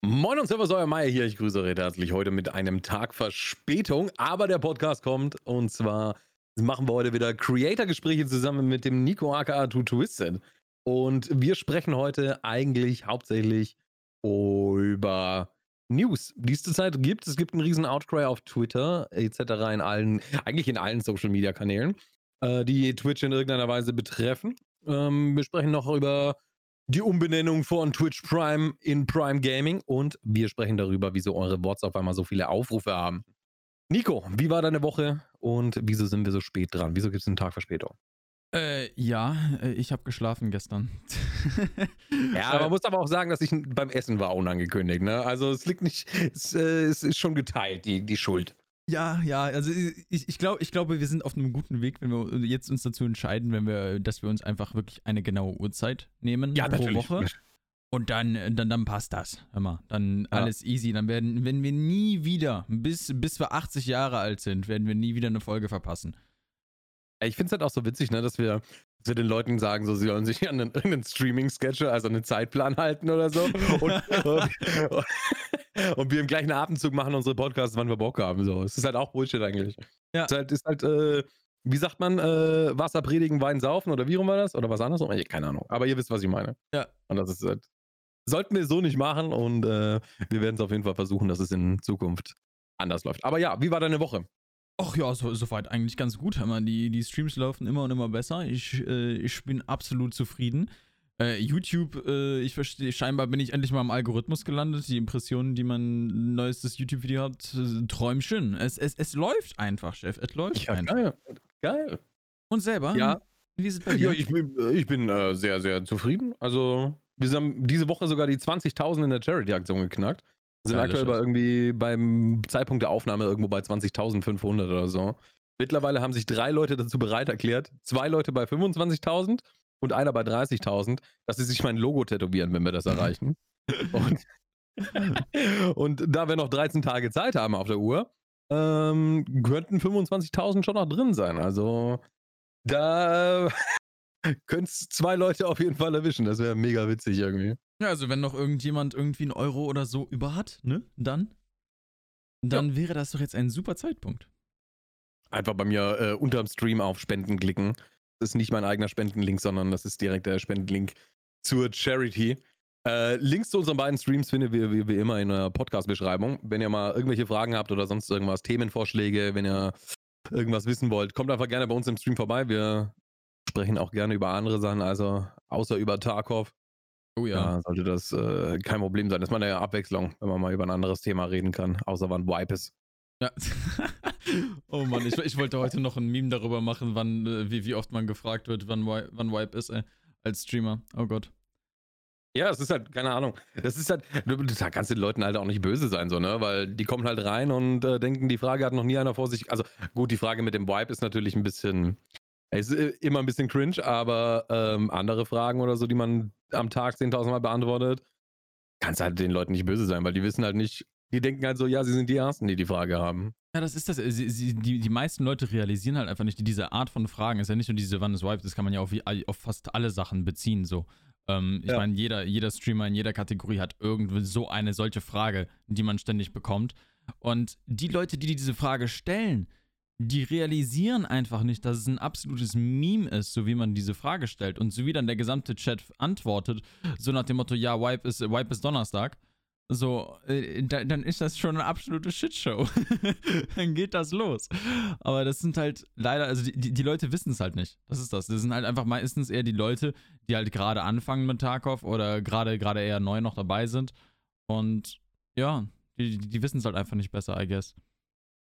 Moin und Servus, euer Meier hier. Ich grüße euch herzlich heute mit einem Tag Verspätung. Aber der Podcast kommt und zwar machen wir heute wieder Creator-Gespräche zusammen mit dem Nico aka Two Twisted. Und wir sprechen heute eigentlich hauptsächlich über News, die es zurzeit gibt. Es gibt einen riesen Outcry auf Twitter etc. in allen, eigentlich in allen Social Media Kanälen, äh, die Twitch in irgendeiner Weise betreffen. Ähm, wir sprechen noch über die Umbenennung von Twitch Prime in Prime Gaming und wir sprechen darüber, wieso eure Bots auf einmal so viele Aufrufe haben. Nico, wie war deine Woche und wieso sind wir so spät dran? Wieso gibt es einen Tag Verspätung? Äh, ja, äh, ich habe geschlafen gestern. ja, man muss aber auch sagen, dass ich beim Essen war unangekündigt. Ne? Also es liegt nicht, es, äh, es ist schon geteilt, die, die Schuld. Ja, ja, also ich, ich, glaub, ich glaube, wir sind auf einem guten Weg, wenn wir jetzt uns dazu entscheiden, wenn wir, dass wir uns einfach wirklich eine genaue Uhrzeit nehmen ja, pro natürlich. Woche. Und dann, dann, dann passt das. Hör mal, dann ja. alles easy. Dann werden, wenn wir nie wieder, bis, bis wir 80 Jahre alt sind, werden wir nie wieder eine Folge verpassen. Ich finde es halt auch so witzig, ne, dass wir, dass wir den Leuten sagen, so, sie sollen sich an einen, einen Streaming-Schedule, also einen Zeitplan halten oder so. Und, und, wir im gleichen Atemzug machen unsere Podcasts, wann wir Bock haben. So. Es ist halt auch Bullshit eigentlich. Ja. Es ist halt, ist halt äh, wie sagt man, äh, Wasser predigen, Wein saufen oder wie rum war das? Oder was anderes? Keine Ahnung. Aber ihr wisst, was ich meine. Ja. Und das ist halt, sollten wir so nicht machen und äh, wir werden es auf jeden Fall versuchen, dass es in Zukunft anders läuft. Aber ja, wie war deine Woche? Ach ja, so, soweit eigentlich ganz gut. Die, die Streams laufen immer und immer besser. Ich, äh, ich bin absolut zufrieden. Äh, YouTube, äh, ich verstehe, scheinbar bin ich endlich mal im Algorithmus gelandet. Die Impressionen, die man neuestes YouTube-Video hat, äh, Träumchen. Es, es, es läuft einfach, Chef. Es läuft ja, einfach. Geil. geil. Und selber? Ja. Wie ist es bei dir? Ja, ich bin, ich bin äh, sehr, sehr zufrieden. Also, wir haben diese Woche sogar die 20.000 in der Charity-Aktion geknackt. Wir sind aktuell bei irgendwie beim Zeitpunkt der Aufnahme irgendwo bei 20.500 oder so. Mittlerweile haben sich drei Leute dazu bereit erklärt, zwei Leute bei 25.000 und einer bei 30.000, dass sie sich mein Logo tätowieren, wenn wir das erreichen. und, und, da wir noch 13 Tage Zeit haben auf der Uhr, ähm, könnten 25.000 schon noch drin sein. Also da könnte es zwei Leute auf jeden Fall erwischen. Das wäre mega witzig irgendwie. Ja, also wenn noch irgendjemand irgendwie einen Euro oder so über hat, ne, dann, dann ja. wäre das doch jetzt ein super Zeitpunkt. Einfach bei mir äh, unterm Stream auf Spenden klicken. Ist nicht mein eigener Spendenlink, sondern das ist direkt der Spendenlink zur Charity. Äh, Links zu unseren beiden Streams findet ihr wie, wie immer in der Podcast-Beschreibung. Wenn ihr mal irgendwelche Fragen habt oder sonst irgendwas, Themenvorschläge, wenn ihr irgendwas wissen wollt, kommt einfach gerne bei uns im Stream vorbei. Wir sprechen auch gerne über andere Sachen, also außer über Tarkov. Oh ja. ja sollte das äh, kein Problem sein. Das ist mal eine Abwechslung, wenn man mal über ein anderes Thema reden kann, außer wann Wipe ist. Ja. oh Mann, ich, ich, wollte heute noch ein Meme darüber machen, wann, äh, wie, wie oft man gefragt wird, wann, wann Wipe ist, ey, als Streamer. Oh Gott. Ja, es ist halt, keine Ahnung. Das ist halt, da kannst du den Leuten halt auch nicht böse sein, so, ne? Weil die kommen halt rein und äh, denken, die Frage hat noch nie einer vor sich. Also gut, die Frage mit dem Wipe ist natürlich ein bisschen, ist äh, immer ein bisschen cringe, aber ähm, andere Fragen oder so, die man am Tag 10.000 Mal beantwortet, kannst halt den Leuten nicht böse sein, weil die wissen halt nicht, die denken halt so, ja, sie sind die Ersten, die die Frage haben. Ja, das ist das. Sie, sie, die, die meisten Leute realisieren halt einfach nicht, diese Art von Fragen ist ja nicht nur diese Wann ist Wipe, das kann man ja auf, auf fast alle Sachen beziehen, so. Ähm, ich ja. meine, jeder, jeder Streamer in jeder Kategorie hat irgendwie so eine solche Frage, die man ständig bekommt. Und die Leute, die diese Frage stellen, die realisieren einfach nicht, dass es ein absolutes Meme ist, so wie man diese Frage stellt. Und so wie dann der gesamte Chat antwortet, so nach dem Motto, ja, Wipe ist, Wipe ist Donnerstag. So, äh, da, dann ist das schon eine absolute Shitshow. dann geht das los. Aber das sind halt leider, also die, die, die Leute wissen es halt nicht. Das ist das. Das sind halt einfach meistens eher die Leute, die halt gerade anfangen mit Tarkov oder gerade gerade eher neu noch dabei sind. Und ja, die, die wissen es halt einfach nicht besser, I guess.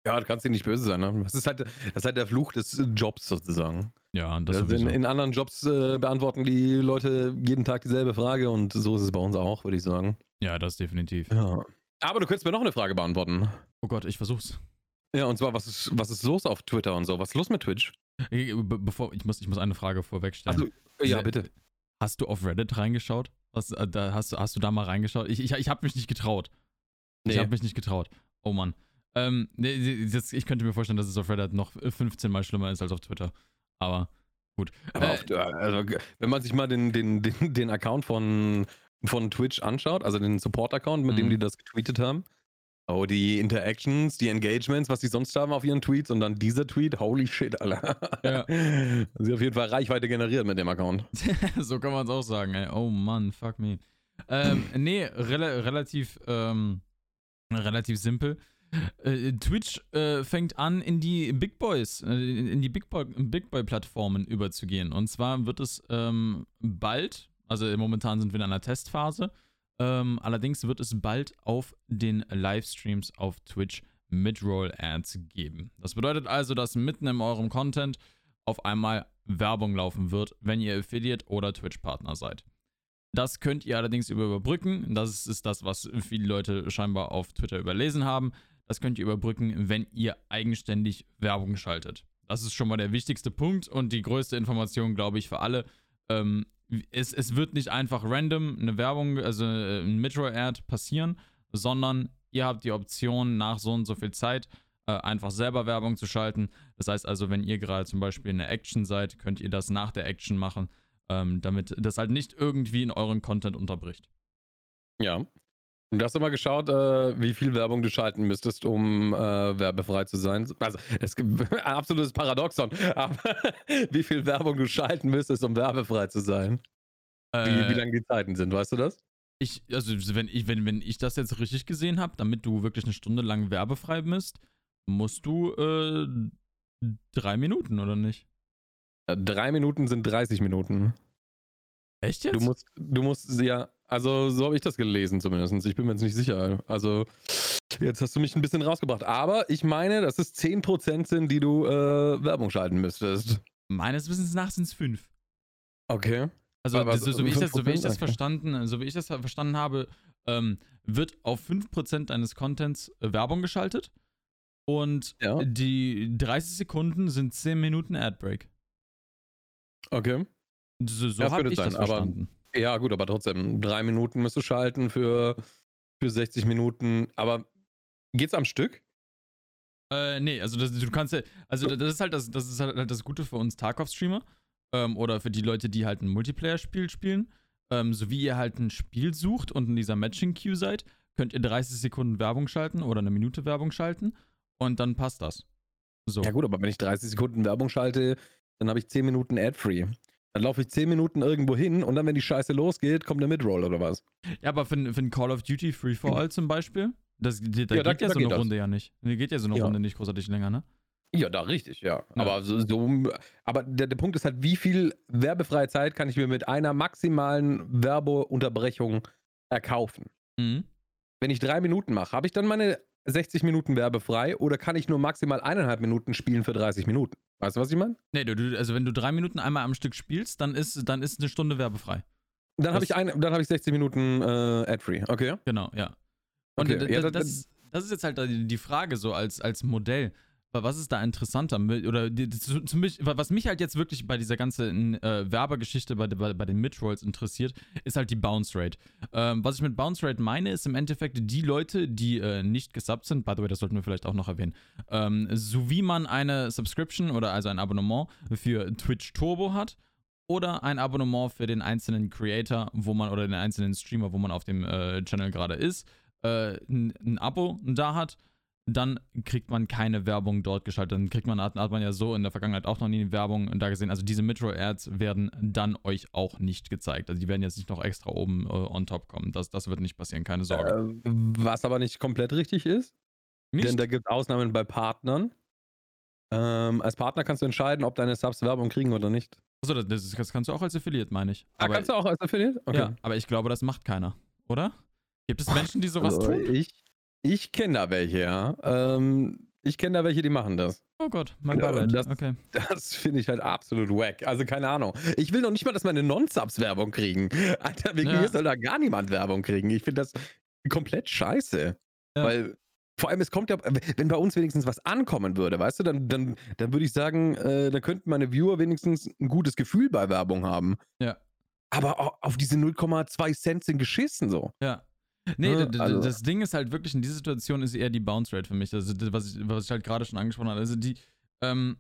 Ja, du kannst dir nicht böse sein. Ne? Das, ist halt, das ist halt der Fluch des Jobs sozusagen. Ja, das also in, in, anderen Jobs äh, beantworten die Leute jeden Tag dieselbe Frage und so ist es bei uns auch, würde ich sagen. Ja, das definitiv. Ja. Aber du könntest mir noch eine Frage beantworten. Oh Gott, ich versuch's. Ja, und zwar, was ist, was ist los auf Twitter und so? Was ist los mit Twitch? Be bevor, ich, muss, ich muss eine Frage vorwegstellen. Also, ja, bitte. Hast du auf Reddit reingeschaut? Was, äh, da, hast, hast du da mal reingeschaut? Ich, ich, ich habe mich nicht getraut. Nee. Ich habe mich nicht getraut. Oh Mann. Ähm, nee, das, ich könnte mir vorstellen, dass es auf Reddit noch 15 Mal schlimmer ist als auf Twitter. Aber gut. Aber äh, auf, also, wenn man sich mal den, den, den, den Account von von Twitch anschaut, also den Support-Account, mit mhm. dem die das getweetet haben, Oh, die Interactions, die Engagements, was die sonst haben auf ihren Tweets und dann dieser Tweet, holy shit, Alter. Ja. Sie auf jeden Fall Reichweite generiert mit dem Account. so kann man es auch sagen, ey. Oh Mann, fuck me. Ähm, nee, rel relativ, ähm, relativ simpel. Äh, Twitch äh, fängt an, in die Big Boys, äh, in die Big Boy, Big Boy Plattformen überzugehen. Und zwar wird es ähm, bald, also momentan sind wir in einer Testphase, ähm, allerdings wird es bald auf den Livestreams auf Twitch Midroll-Ads geben. Das bedeutet also, dass mitten in eurem Content auf einmal Werbung laufen wird, wenn ihr Affiliate oder Twitch-Partner seid. Das könnt ihr allerdings überbrücken. Das ist das, was viele Leute scheinbar auf Twitter überlesen haben. Das könnt ihr überbrücken, wenn ihr eigenständig Werbung schaltet. Das ist schon mal der wichtigste Punkt und die größte Information, glaube ich, für alle. Ähm, es, es wird nicht einfach random eine Werbung, also äh, ein Metro-Ad passieren, sondern ihr habt die Option, nach so und so viel Zeit äh, einfach selber Werbung zu schalten. Das heißt also, wenn ihr gerade zum Beispiel in der Action seid, könnt ihr das nach der Action machen, ähm, damit das halt nicht irgendwie in euren Content unterbricht. Ja, und du hast du mal geschaut, äh, wie viel Werbung du schalten müsstest, um äh, werbefrei zu sein? Also, es gibt ein absolutes Paradoxon, aber wie viel Werbung du schalten müsstest, um werbefrei zu sein? Äh, wie, wie lang die Zeiten sind, weißt du das? Ich, also wenn ich, wenn, wenn ich das jetzt richtig gesehen habe, damit du wirklich eine Stunde lang werbefrei bist, musst du äh, drei Minuten, oder nicht? Äh, drei Minuten sind 30 Minuten. Echt jetzt? Du musst, du musst ja, also so habe ich das gelesen zumindest. Ich bin mir jetzt nicht sicher. Also jetzt hast du mich ein bisschen rausgebracht. Aber ich meine, dass es 10% sind, die du äh, Werbung schalten müsstest. Meines Wissens nach sind es 5. Okay. Also Aber so, so, wie das, so, wie ich das, verstanden, so wie ich das verstanden habe, ähm, wird auf 5% deines Contents äh, Werbung geschaltet. Und ja. die 30 Sekunden sind 10 Minuten Adbreak. Okay. So, so habe ich sein, das verstanden. Ja, gut, aber trotzdem, drei Minuten müsst du schalten für, für 60 Minuten. Aber geht's am Stück? Äh, nee, also das, du kannst ja, also das ist halt das, das ist halt das Gute für uns Tarkov-Streamer ähm, oder für die Leute, die halt ein Multiplayer-Spiel spielen. Ähm, so wie ihr halt ein Spiel sucht und in dieser Matching-Queue seid, könnt ihr 30 Sekunden Werbung schalten oder eine Minute Werbung schalten und dann passt das. So. Ja gut, aber wenn ich 30 Sekunden Werbung schalte, dann habe ich 10 Minuten Ad-Free. Dann laufe ich 10 Minuten irgendwo hin und dann, wenn die Scheiße losgeht, kommt der Midroll oder was? Ja, aber für, für ein Call of Duty Free for All zum Beispiel, das, da, ja, geht da, ja so eine Runde das. ja nicht. Da geht ja so eine ja. Runde nicht großartig länger, ne? Ja, da richtig, ja. ja. Aber, so, so, aber der, der Punkt ist halt, wie viel werbefreie Zeit kann ich mir mit einer maximalen Werbeunterbrechung erkaufen? Mhm. Wenn ich drei Minuten mache, habe ich dann meine 60 Minuten werbefrei oder kann ich nur maximal eineinhalb Minuten spielen für 30 Minuten? Weißt du, was ich meine? Nee, du, also wenn du drei Minuten einmal am Stück spielst, dann ist, dann ist eine Stunde werbefrei. Dann habe ich, hab ich 60 Minuten äh, ad-free, okay? Genau, ja. Und okay. Ja, das, das, das, ist jetzt halt die Frage so als, als Modell was ist da interessanter? Oder was mich halt jetzt wirklich bei dieser ganzen äh, Werbergeschichte bei, bei, bei den Midrolls interessiert, ist halt die Bounce Rate. Ähm, was ich mit Bounce Rate meine, ist im Endeffekt die Leute, die äh, nicht gesubbt sind, by the way, das sollten wir vielleicht auch noch erwähnen, ähm, so wie man eine Subscription oder also ein Abonnement für Twitch Turbo hat, oder ein Abonnement für den einzelnen Creator, wo man oder den einzelnen Streamer, wo man auf dem äh, Channel gerade ist, äh, ein, ein Abo da hat dann kriegt man keine Werbung dort geschaltet. Dann kriegt man, hat, hat man ja so in der Vergangenheit auch noch nie Werbung da gesehen. Also diese Metro-Ads werden dann euch auch nicht gezeigt. Also die werden jetzt nicht noch extra oben äh, on top kommen. Das, das wird nicht passieren, keine Sorge. Äh, was aber nicht komplett richtig ist. Nicht? Denn da gibt es Ausnahmen bei Partnern. Ähm, als Partner kannst du entscheiden, ob deine Subs Werbung kriegen oder nicht. Achso, das, das, kannst du auch als Affiliate, meine ich. Ah, aber, kannst du auch als Affiliate? Okay. Ja, aber ich glaube, das macht keiner, oder? Gibt es Menschen, die sowas also, tun? Ich ich kenne da welche, ja. Ähm, ich kenne da welche, die machen das. Oh Gott, mein Beileid. Das, okay. das finde ich halt absolut wack. Also keine Ahnung. Ich will noch nicht mal, dass meine Non-Subs Werbung kriegen. Alter, wegen ja. mir soll da gar niemand Werbung kriegen. Ich finde das komplett scheiße. Ja. Weil vor allem, es kommt ja, wenn bei uns wenigstens was ankommen würde, weißt du, dann, dann, dann würde ich sagen, äh, da könnten meine Viewer wenigstens ein gutes Gefühl bei Werbung haben. Ja. Aber auf diese 0,2 Cent sind geschissen so. Ja. Nee, ne? also. das Ding ist halt wirklich, in dieser Situation ist eher die Bounce Rate für mich. Also, was ich, was ich halt gerade schon angesprochen habe. Also, die, ähm,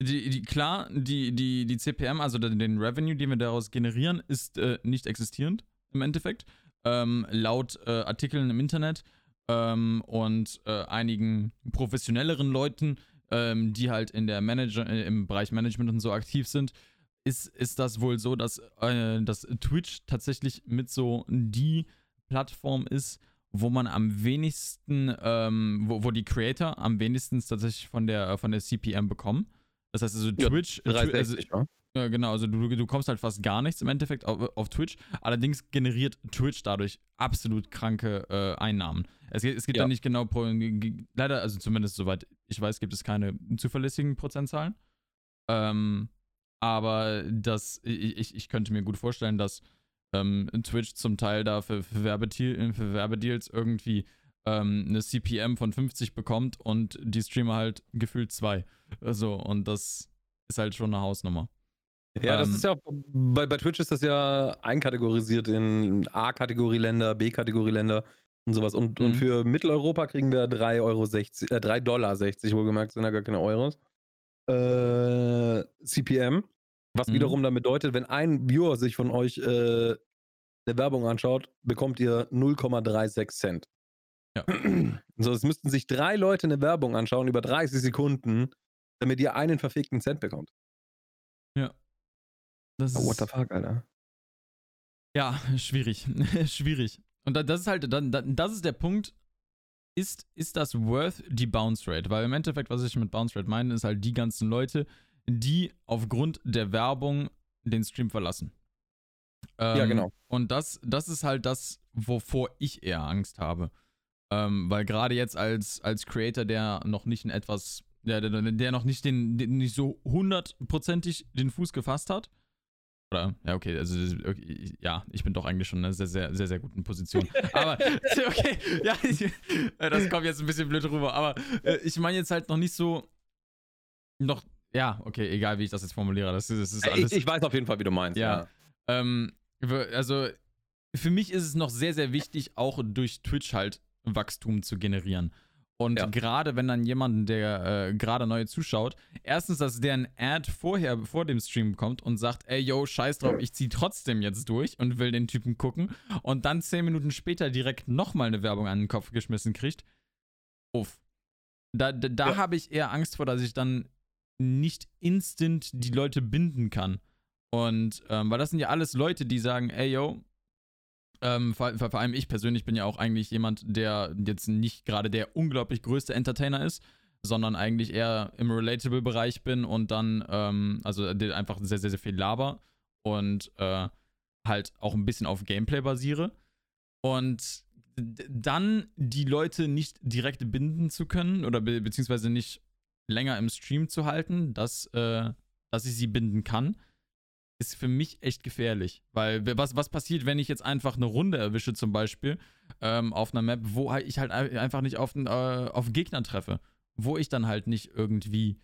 die, die, klar, die, die, die CPM, also den Revenue, den wir daraus generieren, ist äh, nicht existierend. im Endeffekt. Ähm, laut äh, Artikeln im Internet ähm, und äh, einigen professionelleren Leuten, ähm, die halt in der Manager, äh, im Bereich Management und so aktiv sind, ist, ist das wohl so, dass, äh, dass Twitch tatsächlich mit so die Plattform ist, wo man am wenigsten, ähm, wo, wo die Creator am wenigsten tatsächlich von der, von der CPM bekommen. Das heißt also Twitch. Ja, 360, also, ja, genau, also du, du kommst halt fast gar nichts im Endeffekt auf, auf Twitch. Allerdings generiert Twitch dadurch absolut kranke äh, Einnahmen. Es, es gibt ja. da nicht genau, leider, also zumindest soweit ich weiß, gibt es keine zuverlässigen Prozentzahlen. Ähm, aber das, ich, ich könnte mir gut vorstellen, dass ähm, Twitch zum Teil da für, für, Werbedeal, für Werbedeals irgendwie ähm, eine CPM von 50 bekommt und die Streamer halt gefühlt zwei. So, und das ist halt schon eine Hausnummer. Ja, das ähm, ist ja auch, bei, bei Twitch ist das ja einkategorisiert in A-Kategorie-Länder, B-Kategorie-Länder und sowas. Und, und mhm. für Mitteleuropa kriegen wir 3,60 Euro, äh, 3 Dollar 60, wohlgemerkt, sind ja gar keine Euros. Äh, CPM. Was mhm. wiederum dann bedeutet, wenn ein Viewer sich von euch äh, eine Werbung anschaut, bekommt ihr 0,36 Cent. Ja. So, es müssten sich drei Leute eine Werbung anschauen über 30 Sekunden, damit ihr einen verfickten Cent bekommt. Ja. Das oh, what the fuck, Alter. Ja, schwierig. schwierig. Und das ist halt, das ist der Punkt, ist, ist das worth die Bounce Rate? Weil im Endeffekt, was ich mit Bounce Rate meine, ist halt die ganzen Leute, die aufgrund der Werbung den Stream verlassen. Ähm, ja, genau. Und das, das ist halt das, wovor ich eher Angst habe. Ähm, weil gerade jetzt als, als Creator, der noch nicht in etwas, der, der, der noch nicht den, den nicht so hundertprozentig den Fuß gefasst hat, oder, ja, okay, also, okay, ja, ich bin doch eigentlich schon in einer sehr, sehr, sehr, sehr guten Position. Aber, okay, ja, das kommt jetzt ein bisschen blöd rüber, aber äh, ich meine jetzt halt noch nicht so, noch, ja, okay, egal wie ich das jetzt formuliere, das, das ist alles. Ich, ich, weiß auf jeden Fall, wie du meinst, ja. ja. Ähm, also, für mich ist es noch sehr, sehr wichtig, auch durch Twitch halt Wachstum zu generieren. Und ja. gerade wenn dann jemand, der äh, gerade neu zuschaut, erstens, dass der ein Ad vorher, vor dem Stream kommt und sagt, ey, yo, scheiß drauf, ich zieh trotzdem jetzt durch und will den Typen gucken und dann zehn Minuten später direkt nochmal eine Werbung an den Kopf geschmissen kriegt. Uff. Da, da, da ja. habe ich eher Angst vor, dass ich dann nicht instant die Leute binden kann. Und ähm, weil das sind ja alles Leute, die sagen, ey, yo, ähm, vor, vor, allem ich persönlich bin ja auch eigentlich jemand, der jetzt nicht gerade der unglaublich größte Entertainer ist, sondern eigentlich eher im Relatable-Bereich bin und dann, ähm, also einfach sehr, sehr, sehr viel laber und äh, halt auch ein bisschen auf Gameplay basiere. Und dann die Leute nicht direkt binden zu können oder be beziehungsweise nicht länger im Stream zu halten, dass, äh, dass ich sie binden kann, ist für mich echt gefährlich. Weil was, was passiert, wenn ich jetzt einfach eine Runde erwische, zum Beispiel, ähm, auf einer Map, wo ich halt einfach nicht auf, äh, auf Gegner treffe. Wo ich dann halt nicht irgendwie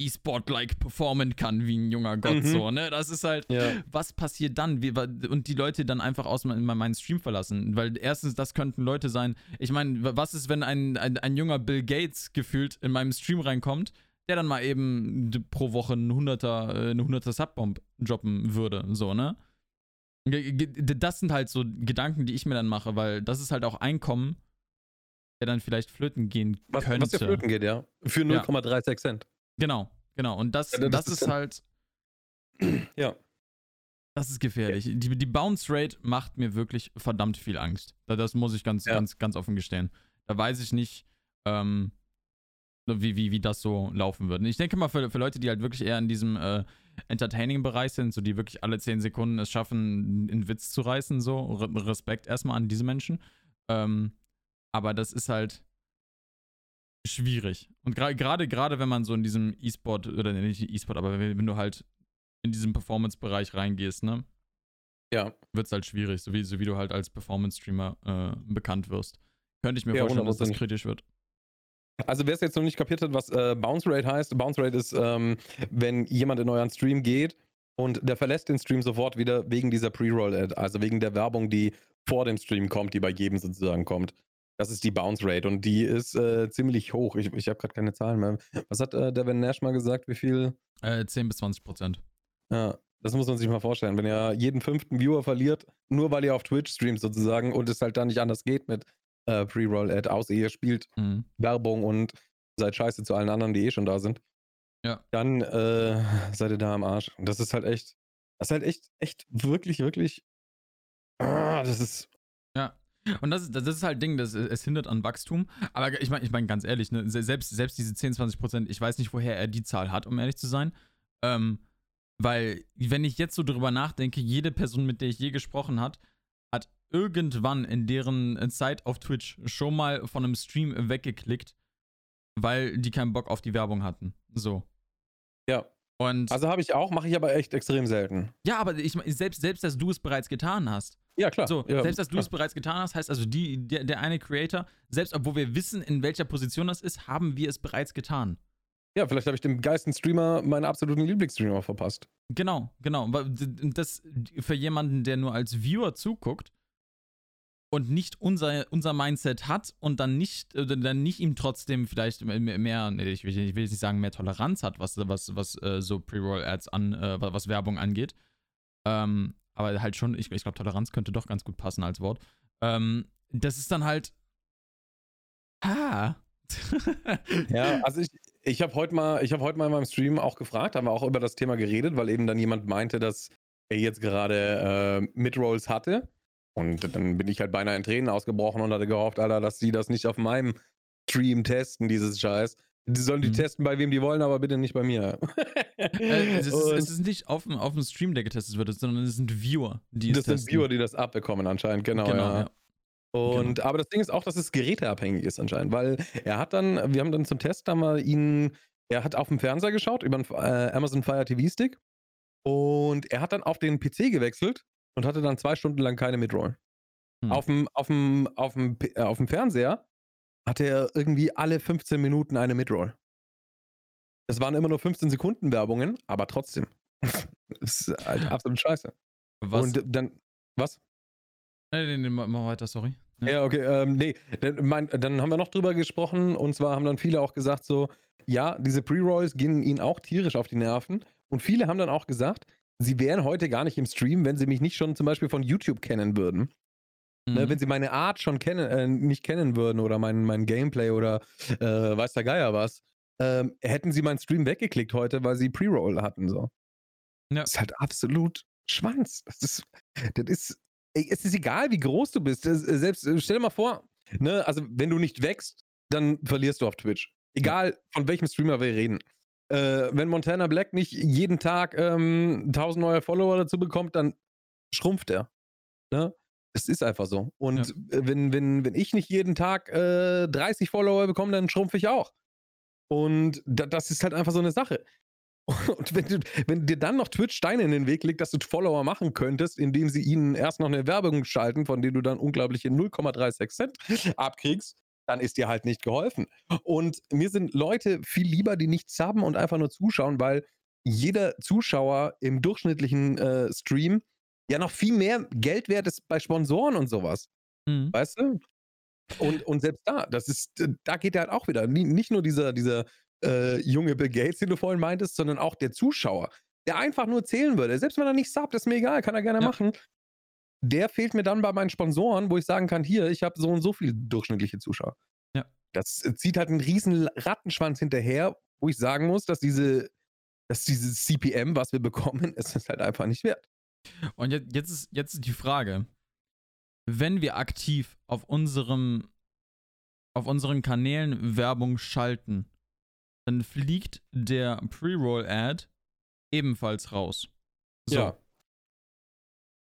E-Sport-like performen kann wie ein junger Gott, mhm. so, ne? Das ist halt, ja. was passiert dann? Wie, und die Leute dann einfach aus meinem Stream verlassen. Weil erstens, das könnten Leute sein. Ich meine, was ist, wenn ein, ein, ein junger Bill Gates gefühlt in meinem Stream reinkommt? der dann mal eben pro Woche ein 100er, äh, eine 100er Subbomb droppen würde, so, ne? Das sind halt so Gedanken, die ich mir dann mache, weil das ist halt auch Einkommen, der dann vielleicht flöten gehen was, könnte. Was der flöten geht, ja. Für 0,36 ja. Cent. Genau, genau. Und das, ja, das, das, ist, ist halt. Ja. Das ist gefährlich. Ja. Die, die Bounce Rate macht mir wirklich verdammt viel Angst. Das muss ich ganz, ganz, ganz offen gestehen. Da weiß ich nicht, ähm, wie, wie, wie das so laufen würde. Ich denke mal, für, für Leute, die halt wirklich eher in diesem äh, Entertaining-Bereich sind, so die wirklich alle 10 Sekunden es schaffen, einen Witz zu reißen, so Respekt erstmal an diese Menschen. Ähm, aber das ist halt schwierig. Und gerade gerade wenn man so in diesem E-Sport oder nicht E-Sport, aber wenn, wenn, du halt in diesem Performance-Bereich reingehst, ne? Ja. Wird es halt schwierig, so wie, so wie du halt als Performance-Streamer äh, bekannt wirst. Könnte ich mir ja, vorstellen, dass das kritisch wird. Also wer es jetzt noch nicht kapiert hat, was äh, Bounce Rate heißt, Bounce Rate ist, ähm, wenn jemand in euren Stream geht und der verlässt den Stream sofort wieder wegen dieser Pre-Roll-Ad, also wegen der Werbung, die vor dem Stream kommt, die bei jedem sozusagen kommt. Das ist die Bounce Rate und die ist äh, ziemlich hoch. Ich, ich habe gerade keine Zahlen mehr. Was hat äh, Devin Nash mal gesagt? Wie viel? Äh, 10 bis 20 Prozent. Ja, Das muss man sich mal vorstellen. Wenn ihr jeden fünften Viewer verliert, nur weil ihr auf Twitch streamt sozusagen und es halt dann nicht anders geht mit äh, Pre-Roll-Ad, außer ihr spielt mhm. Werbung und seid scheiße zu allen anderen, die eh schon da sind. Ja. Dann äh, seid ihr da am Arsch. Und das ist halt echt, das ist halt echt, echt wirklich, wirklich. Ah, das ist. Ja. Und das, das ist halt Ding, das, es hindert an Wachstum. Aber ich meine, ich mein, ganz ehrlich, ne, selbst, selbst diese 10, 20 Prozent, ich weiß nicht, woher er die Zahl hat, um ehrlich zu sein. Ähm, weil, wenn ich jetzt so drüber nachdenke, jede Person, mit der ich je gesprochen hat, hat irgendwann in deren Zeit auf Twitch schon mal von einem Stream weggeklickt, weil die keinen Bock auf die Werbung hatten. So. Ja. Und also habe ich auch, mache ich aber echt extrem selten. Ja, aber ich selbst, selbst, dass du es bereits getan hast. Ja, klar. So, ja, selbst, dass du es bereits getan hast, heißt also, die, der, der eine Creator, selbst obwohl wir wissen, in welcher Position das ist, haben wir es bereits getan. Ja, vielleicht habe ich dem geilsten Streamer meinen absoluten Lieblingsstreamer verpasst. Genau, genau. Das für jemanden, der nur als Viewer zuguckt und nicht unser, unser Mindset hat und dann nicht, äh, dann nicht ihm trotzdem vielleicht mehr, ich, will, ich will nicht sagen, mehr Toleranz hat, was, was, was äh, so Pre-Roll-Ads an, äh, was Werbung angeht. Ähm, aber halt schon, ich, ich glaube, Toleranz könnte doch ganz gut passen als Wort. Ähm, das ist dann halt. Ah. ja, also ich, ich habe heute mal, ich habe mal in meinem Stream auch gefragt, haben wir auch über das Thema geredet, weil eben dann jemand meinte, dass er jetzt gerade äh, Midrolls hatte. Und dann bin ich halt beinahe in Tränen ausgebrochen und hatte gehofft, Alter, dass sie das nicht auf meinem Stream testen, dieses Scheiß. Die sollen die mhm. testen, bei wem die wollen, aber bitte nicht bei mir. äh, es, ist, es, ist, nicht auf dem, auf dem Stream, der getestet wird, sondern es sind Viewer, die das es Das sind Viewer, die das abbekommen anscheinend, genau. genau ja. ja. Und genau. aber das Ding ist auch, dass es geräteabhängig ist anscheinend, weil er hat dann, wir haben dann zum Test da mal ihn, er hat auf dem Fernseher geschaut über einen äh, Amazon Fire TV Stick und er hat dann auf den PC gewechselt und hatte dann zwei Stunden lang keine Midroll. Hm. Auf dem auf dem auf dem äh, auf dem Fernseher hatte er irgendwie alle 15 Minuten eine Midroll. Das waren immer nur 15 Sekunden Werbungen, aber trotzdem. das ist halt absolut scheiße. Was? Und dann was? Nee, nee, nee, mach weiter, sorry. Ja, ja okay, ähm, nee, dann, mein, dann haben wir noch drüber gesprochen und zwar haben dann viele auch gesagt so, ja, diese Pre-Rolls gehen ihnen auch tierisch auf die Nerven und viele haben dann auch gesagt, sie wären heute gar nicht im Stream, wenn sie mich nicht schon zum Beispiel von YouTube kennen würden. Ne, mhm. Ne, wenn sie meine Art schon kennen, äh, nicht kennen würden oder mein, mein Gameplay oder äh, weiß der Geier was, ähm, hätten sie meinen Stream weggeklickt heute, weil sie Pre-Roll hatten. So. Ja. Das ist halt absolut Schwanz. Das ist, das ist es ist egal, wie groß du bist. Selbst, äh, stell dir mal vor, ne, also wenn du nicht wächst, dann verlierst du auf Twitch. Egal, von welchem Streamer wir reden. Äh, wenn Montana Black nicht jeden Tag ähm, 1000 neue Follower dazu bekommt, dann schrumpft er. Ne? Es ist einfach so. Und ja. wenn, wenn, wenn ich nicht jeden Tag äh, 30 Follower bekomme, dann schrumpfe ich auch. Und da, das ist halt einfach so eine Sache. Und wenn, du, wenn dir dann noch Twitch Steine in den Weg legt, dass du Follower machen könntest, indem sie ihnen erst noch eine Werbung schalten, von der du dann unglaubliche 0,36 Cent abkriegst, dann ist dir halt nicht geholfen. Und mir sind Leute viel lieber, die nichts haben und einfach nur zuschauen, weil jeder Zuschauer im durchschnittlichen äh, Stream ja noch viel mehr Geld wert ist bei Sponsoren und sowas. Mhm. Weißt du? Und, und selbst da, das ist, da geht halt auch wieder. Nicht nur dieser, dieser äh, junge Bill Gates, den du vorhin meintest, sondern auch der Zuschauer, der einfach nur zählen würde. Selbst wenn er nicht subbt, ist mir egal, kann er gerne ja. machen. Der fehlt mir dann bei meinen Sponsoren, wo ich sagen kann, hier, ich habe so und so viele durchschnittliche Zuschauer. Ja. Das zieht halt einen riesen Rattenschwanz hinterher, wo ich sagen muss, dass diese, dass dieses CPM, was wir bekommen, ist es halt einfach nicht wert. Und jetzt, jetzt, ist, jetzt ist die Frage, wenn wir aktiv auf unserem auf unseren Kanälen Werbung schalten, dann fliegt der Pre-Roll-Ad ebenfalls raus. So. Ja.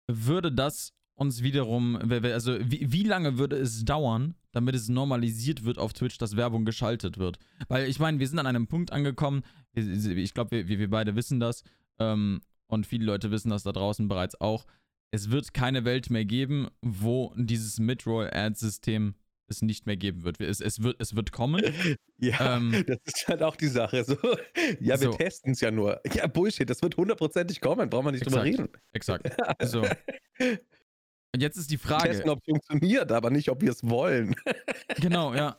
Würde das uns wiederum, also wie, wie lange würde es dauern, damit es normalisiert wird auf Twitch, dass Werbung geschaltet wird? Weil ich meine, wir sind an einem Punkt angekommen, ich glaube, wir, wir beide wissen das ähm, und viele Leute wissen das da draußen bereits auch. Es wird keine Welt mehr geben, wo dieses Mid-Roll-Ad-System es nicht mehr geben wird. Es, es, wird, es wird kommen. Ja, ähm, das ist halt auch die Sache. So, ja, wir so. testen es ja nur. Ja, Bullshit, das wird hundertprozentig kommen, brauchen wir nicht exakt, drüber reden. Exakt. So. Und jetzt ist die Frage. Wir testen, ob es funktioniert, aber nicht, ob wir es wollen. genau, ja.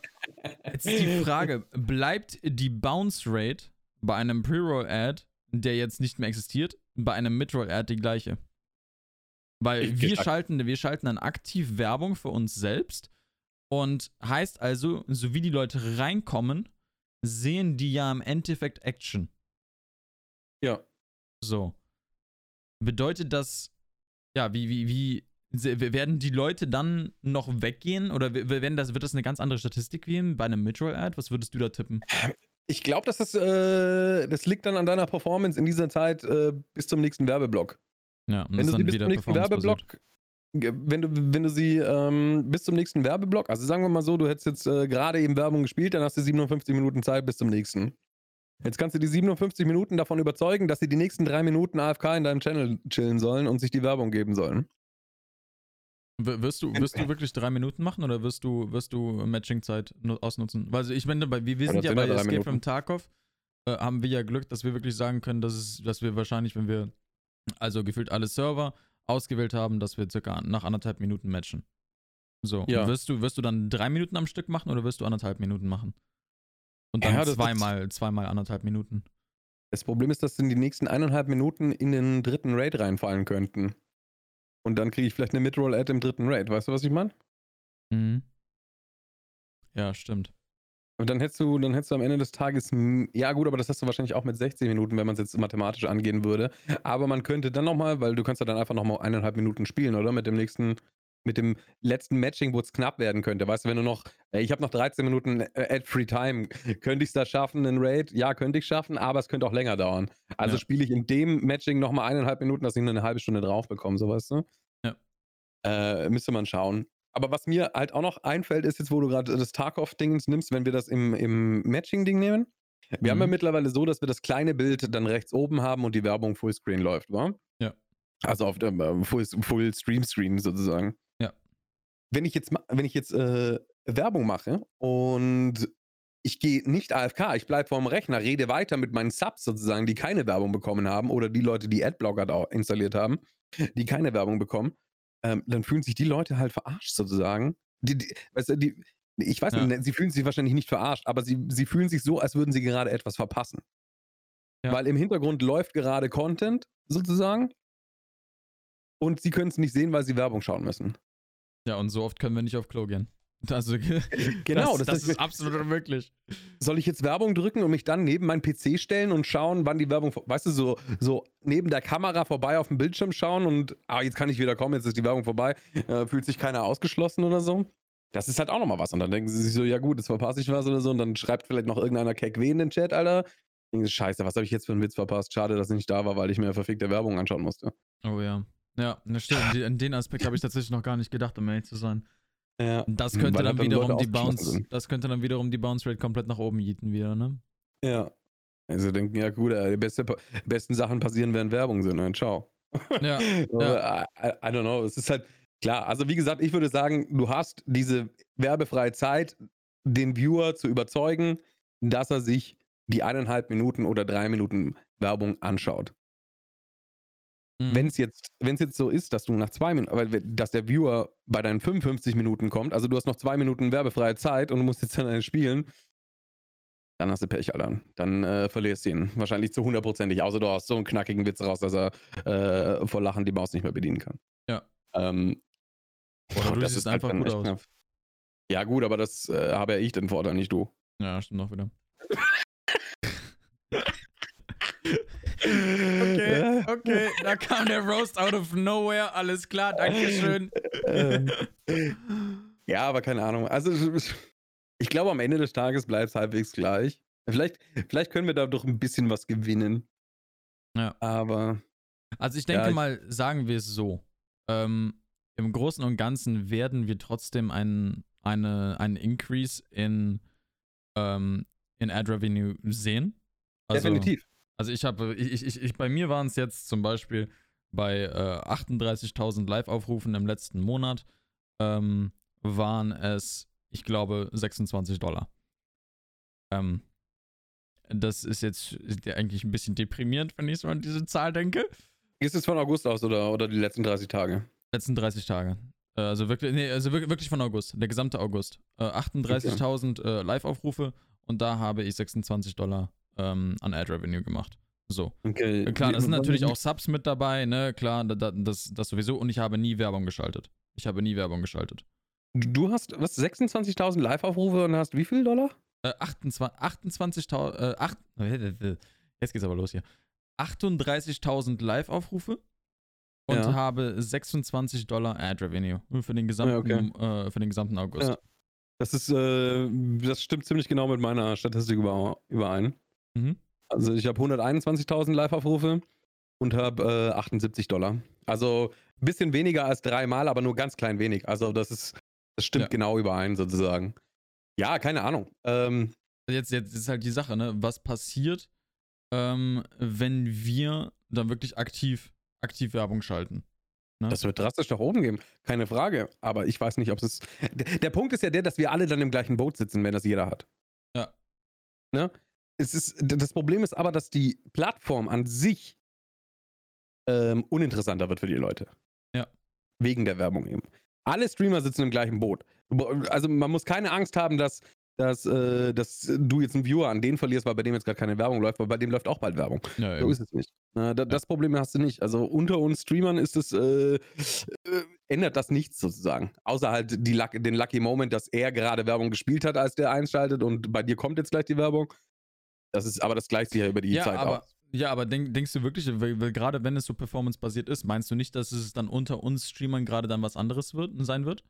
Jetzt ist die Frage: Bleibt die Bounce Rate bei einem Pre-Roll-Ad, der jetzt nicht mehr existiert, bei einem Midroll-Ad die gleiche. Weil Ich- wir schalten, wir schalten dann aktiv Werbung für uns selbst und heißt also, so wie die Leute reinkommen, sehen die ja im Endeffekt Action. Ja. So. Bedeutet das, ja, wie, wie, wie, werden die Leute dann noch weggehen? Oder werden das, wird das eine ganz andere Statistik wie bei einem Midroll-Ad? Was würdest du da tippen? Ich glaube, dass das, äh, das liegt dann an deiner Performance in dieser Zeit äh, bis zum nächsten Werbeblock. Ja, und Wenn das du dann bis wieder zum nächsten. Werbeblock, wenn du, wenn du sie ähm, bis zum nächsten Werbeblock, also sagen wir mal so, du hättest jetzt äh, gerade eben Werbung gespielt, dann hast du 57 Minuten Zeit bis zum nächsten. Jetzt kannst du die 57 Minuten davon überzeugen, dass sie die nächsten drei Minuten AFK in deinem Channel chillen sollen und sich die Werbung geben sollen. W- Wirst du, wirst du wirklich drei Minuten machen oder wirst du, wirst du Matching-Zeit nu- ausnutzen? Weil also ich meine, bei, wir, sind ja bei ja drei Escape Minuten. from Tarkov, äh, haben wir ja Glück, dass wir wirklich sagen können, dass, es, dass wir wahrscheinlich, wenn wir also gefühlt alle Server ausgewählt haben, dass wir circa nach anderthalb Minuten matchen. So, Ja. wirst du, wirst du dann drei Minuten am Stück machen oder wirst du anderthalb Minuten machen? Und dann Ja, zweimal, zweimal anderthalb Minuten. Das Problem ist, dass in die nächsten eineinhalb Minuten in den dritten Raid reinfallen könnten. Und dann kriege ich vielleicht eine Midroll-Ad im dritten Raid. Weißt du, was ich meine? Mhm. Ja, stimmt. Und dann hättest du, dann hättest du am Ende des Tages, ja gut, aber das hast du wahrscheinlich auch mit 60 Minuten, wenn man es jetzt mathematisch angehen würde. Aber man könnte dann nochmal, weil du kannst ja dann einfach nochmal eineinhalb Minuten spielen, oder? Mit dem nächsten, mit dem letzten Matching, wo es knapp werden könnte. Weißt du, wenn du noch, äh, ich habe noch 13 Minuten äh, Ad-Free Time, könnte ich es da schaffen, einen Raid? Ja, könnte ich schaffen, aber es könnte auch länger dauern. Also Ja. spiele ich in dem Matching nochmal eineinhalb Minuten, dass ich nur eine halbe Stunde drauf bekomme, so weißt du? Ja. Äh, müsste man schauen. Aber was mir halt auch noch einfällt, ist jetzt, wo du gerade das Tarkov-Dings nimmst, wenn wir das im, im Matching-Ding nehmen. Wir haben ja Mhm. mittlerweile so, dass wir das kleine Bild dann rechts oben haben und die Werbung Fullscreen läuft, wa? Ja. Also auf dem äh, Full, Full Stream Screen sozusagen. Ja. Wenn ich jetzt, wenn ich jetzt äh, Werbung mache und ich gehe nicht AFK, ich bleibe vorm Rechner, rede weiter mit meinen Subs sozusagen, die keine Werbung bekommen haben oder die Leute, die Adblocker installiert haben, die keine Werbung bekommen, ähm, dann fühlen sich die Leute halt verarscht sozusagen. Die, die, weißt du, die, ich weiß Ja. nicht, sie fühlen sich wahrscheinlich nicht verarscht, aber sie, sie fühlen sich so, als würden sie gerade etwas verpassen. Ja. Weil im Hintergrund läuft gerade Content sozusagen und sie können es nicht sehen, weil sie Werbung schauen müssen. Ja, und so oft können wir nicht auf Klo gehen. Also, Genau, das, das das ist- ist absolut unmöglich. Soll ich jetzt Werbung drücken und mich dann neben meinen PC stellen und schauen, wann die Werbung, weißt du, so, so neben der Kamera vorbei auf dem Bildschirm schauen und, ah, jetzt kann ich wieder kommen, jetzt ist die Werbung vorbei, äh, fühlt sich keiner ausgeschlossen oder so? Das ist halt auch nochmal was. Und dann denken sie sich so, ja gut, jetzt verpasse ich was oder so und dann schreibt vielleicht noch irgendeiner Keck in den Chat, Alter. Denken sie, Scheiße, was habe ich jetzt für einen Witz verpasst? Schade, dass ich nicht da war, weil ich mir verfickte Werbung anschauen musste. Oh ja. Ja, das stimmt. An den Aspekt habe ich tatsächlich noch gar nicht gedacht, um ehrlich zu sein. Ja. Das Hm, könnte dann halt dann wiederum die Bounce, sind. das könnte dann wiederum die Bounce Rate komplett nach oben jieten wieder, ne? Ja. Also denken, ja gut, äh, die beste, besten Sachen passieren, während Werbung sind. Ne? Ciao. Ja, So, I, I I don't know. Es ist halt klar. Also wie gesagt, ich würde sagen, du hast diese werbefreie Zeit, den Viewer zu überzeugen, dass er sich die eineinhalb Minuten oder drei Minuten Werbung anschaut. Mhm. Wenn es jetzt, wenn's jetzt so ist, dass du nach zwei Minuten, dass der Viewer bei deinen 55 Minuten kommt, also du hast noch zwei Minuten werbefreie Zeit und du musst jetzt dann spielen, dann hast du Pech, Alter. Dann äh, verlierst du ihn. Wahrscheinlich zu hundertprozentig. Außer du hast so einen knackigen Witz raus, dass er äh, vor Lachen die Maus nicht mehr bedienen kann. Ja. Ähm, Oder du das siehst ist halt einfach dann gut aus. knapp. Ja, gut, aber das äh, habe ja ich den Vorteil, nicht du. Ja, stimmt auch wieder. Okay, da kam der Roast out of nowhere, alles klar, Dankeschön. Ja, aber keine Ahnung. Also, ich glaube, am Ende des Tages bleibt es halbwegs gleich. Vielleicht, vielleicht können wir da doch ein bisschen was gewinnen. Ja. Aber Also ich denke Ja, mal, sagen wir es so. Ähm, Im Großen und Ganzen werden wir trotzdem einen, eine, einen Increase in, ähm, in Ad Revenue sehen. Also, definitiv. Also ich habe, ich, ich, ich, bei mir waren es jetzt zum Beispiel bei äh, 38.000 Live-Aufrufen im letzten Monat, ähm, waren es, ich glaube, 26 Dollar. Ähm, das ist jetzt eigentlich ein bisschen deprimierend, wenn ich so an diese Zahl denke. Ist es von August aus oder, oder die letzten 30 Tage? Letzten 30 Tage. Äh, Also wirklich, nee, also wirklich von August, der gesamte August. Äh, 38.000 äh, Live-Aufrufe und da habe ich 26 Dollar ähm, an Ad-Revenue gemacht. So. Okay. Klar, da sind natürlich auch Subs mit dabei, ne? Klar, da- da- das, das sowieso. Und ich habe nie Werbung geschaltet. Ich habe nie Werbung geschaltet. Du hast was 26.000 Live-Aufrufe und hast wie viel Dollar? Äh, 28 28.000, äh, acht- jetzt geht's aber los hier. 38.000 Live-Aufrufe und Ja. habe 26 Dollar Ad Revenue für den gesamten, äh, für den gesamten August. Ja. Das ist, äh, das stimmt ziemlich genau mit meiner Statistik über, überein. Mhm. Also ich habe 121.000 Live-Aufrufe und habe äh, 78 Dollar. Also ein bisschen weniger als dreimal, aber nur ganz klein wenig. Also das ist, das stimmt Ja. genau überein sozusagen. Ja, keine Ahnung. Ähm, Jetzt, jetzt ist halt die Sache, ne? Was passiert, ähm, wenn wir dann wirklich aktiv, aktiv Werbung schalten? Ne? Das wird drastisch nach oben gehen, keine Frage. Aber ich weiß nicht, ob es. Der, der Punkt ist ja der, dass wir alle dann im gleichen Boot sitzen, wenn das jeder hat. Ja. Ne? Es ist, das Problem ist aber, dass die Plattform an sich ähm, uninteressanter wird für die Leute. Ja. Wegen der Werbung eben. Alle Streamer sitzen im gleichen Boot. Also man muss keine Angst haben, dass, dass, äh, dass du jetzt einen Viewer an den verlierst, weil bei dem jetzt gerade keine Werbung läuft, weil bei dem läuft auch bald Werbung. ja, So ist es nicht. Na, da, Das Problem hast du nicht. Also unter uns Streamern ist es, äh, äh, ändert das nichts sozusagen. Außer halt die den Lucky Moment, dass er gerade Werbung gespielt hat, als der einschaltet und bei dir kommt jetzt gleich die Werbung. Das ist, aber das gleicht sich ja über die ja, Zeit aber, aus. ja, aber denk, denkst du wirklich, gerade wenn es so performance-basiert ist, meinst du nicht, dass es dann unter uns Streamern gerade dann was anderes wird, sein wird?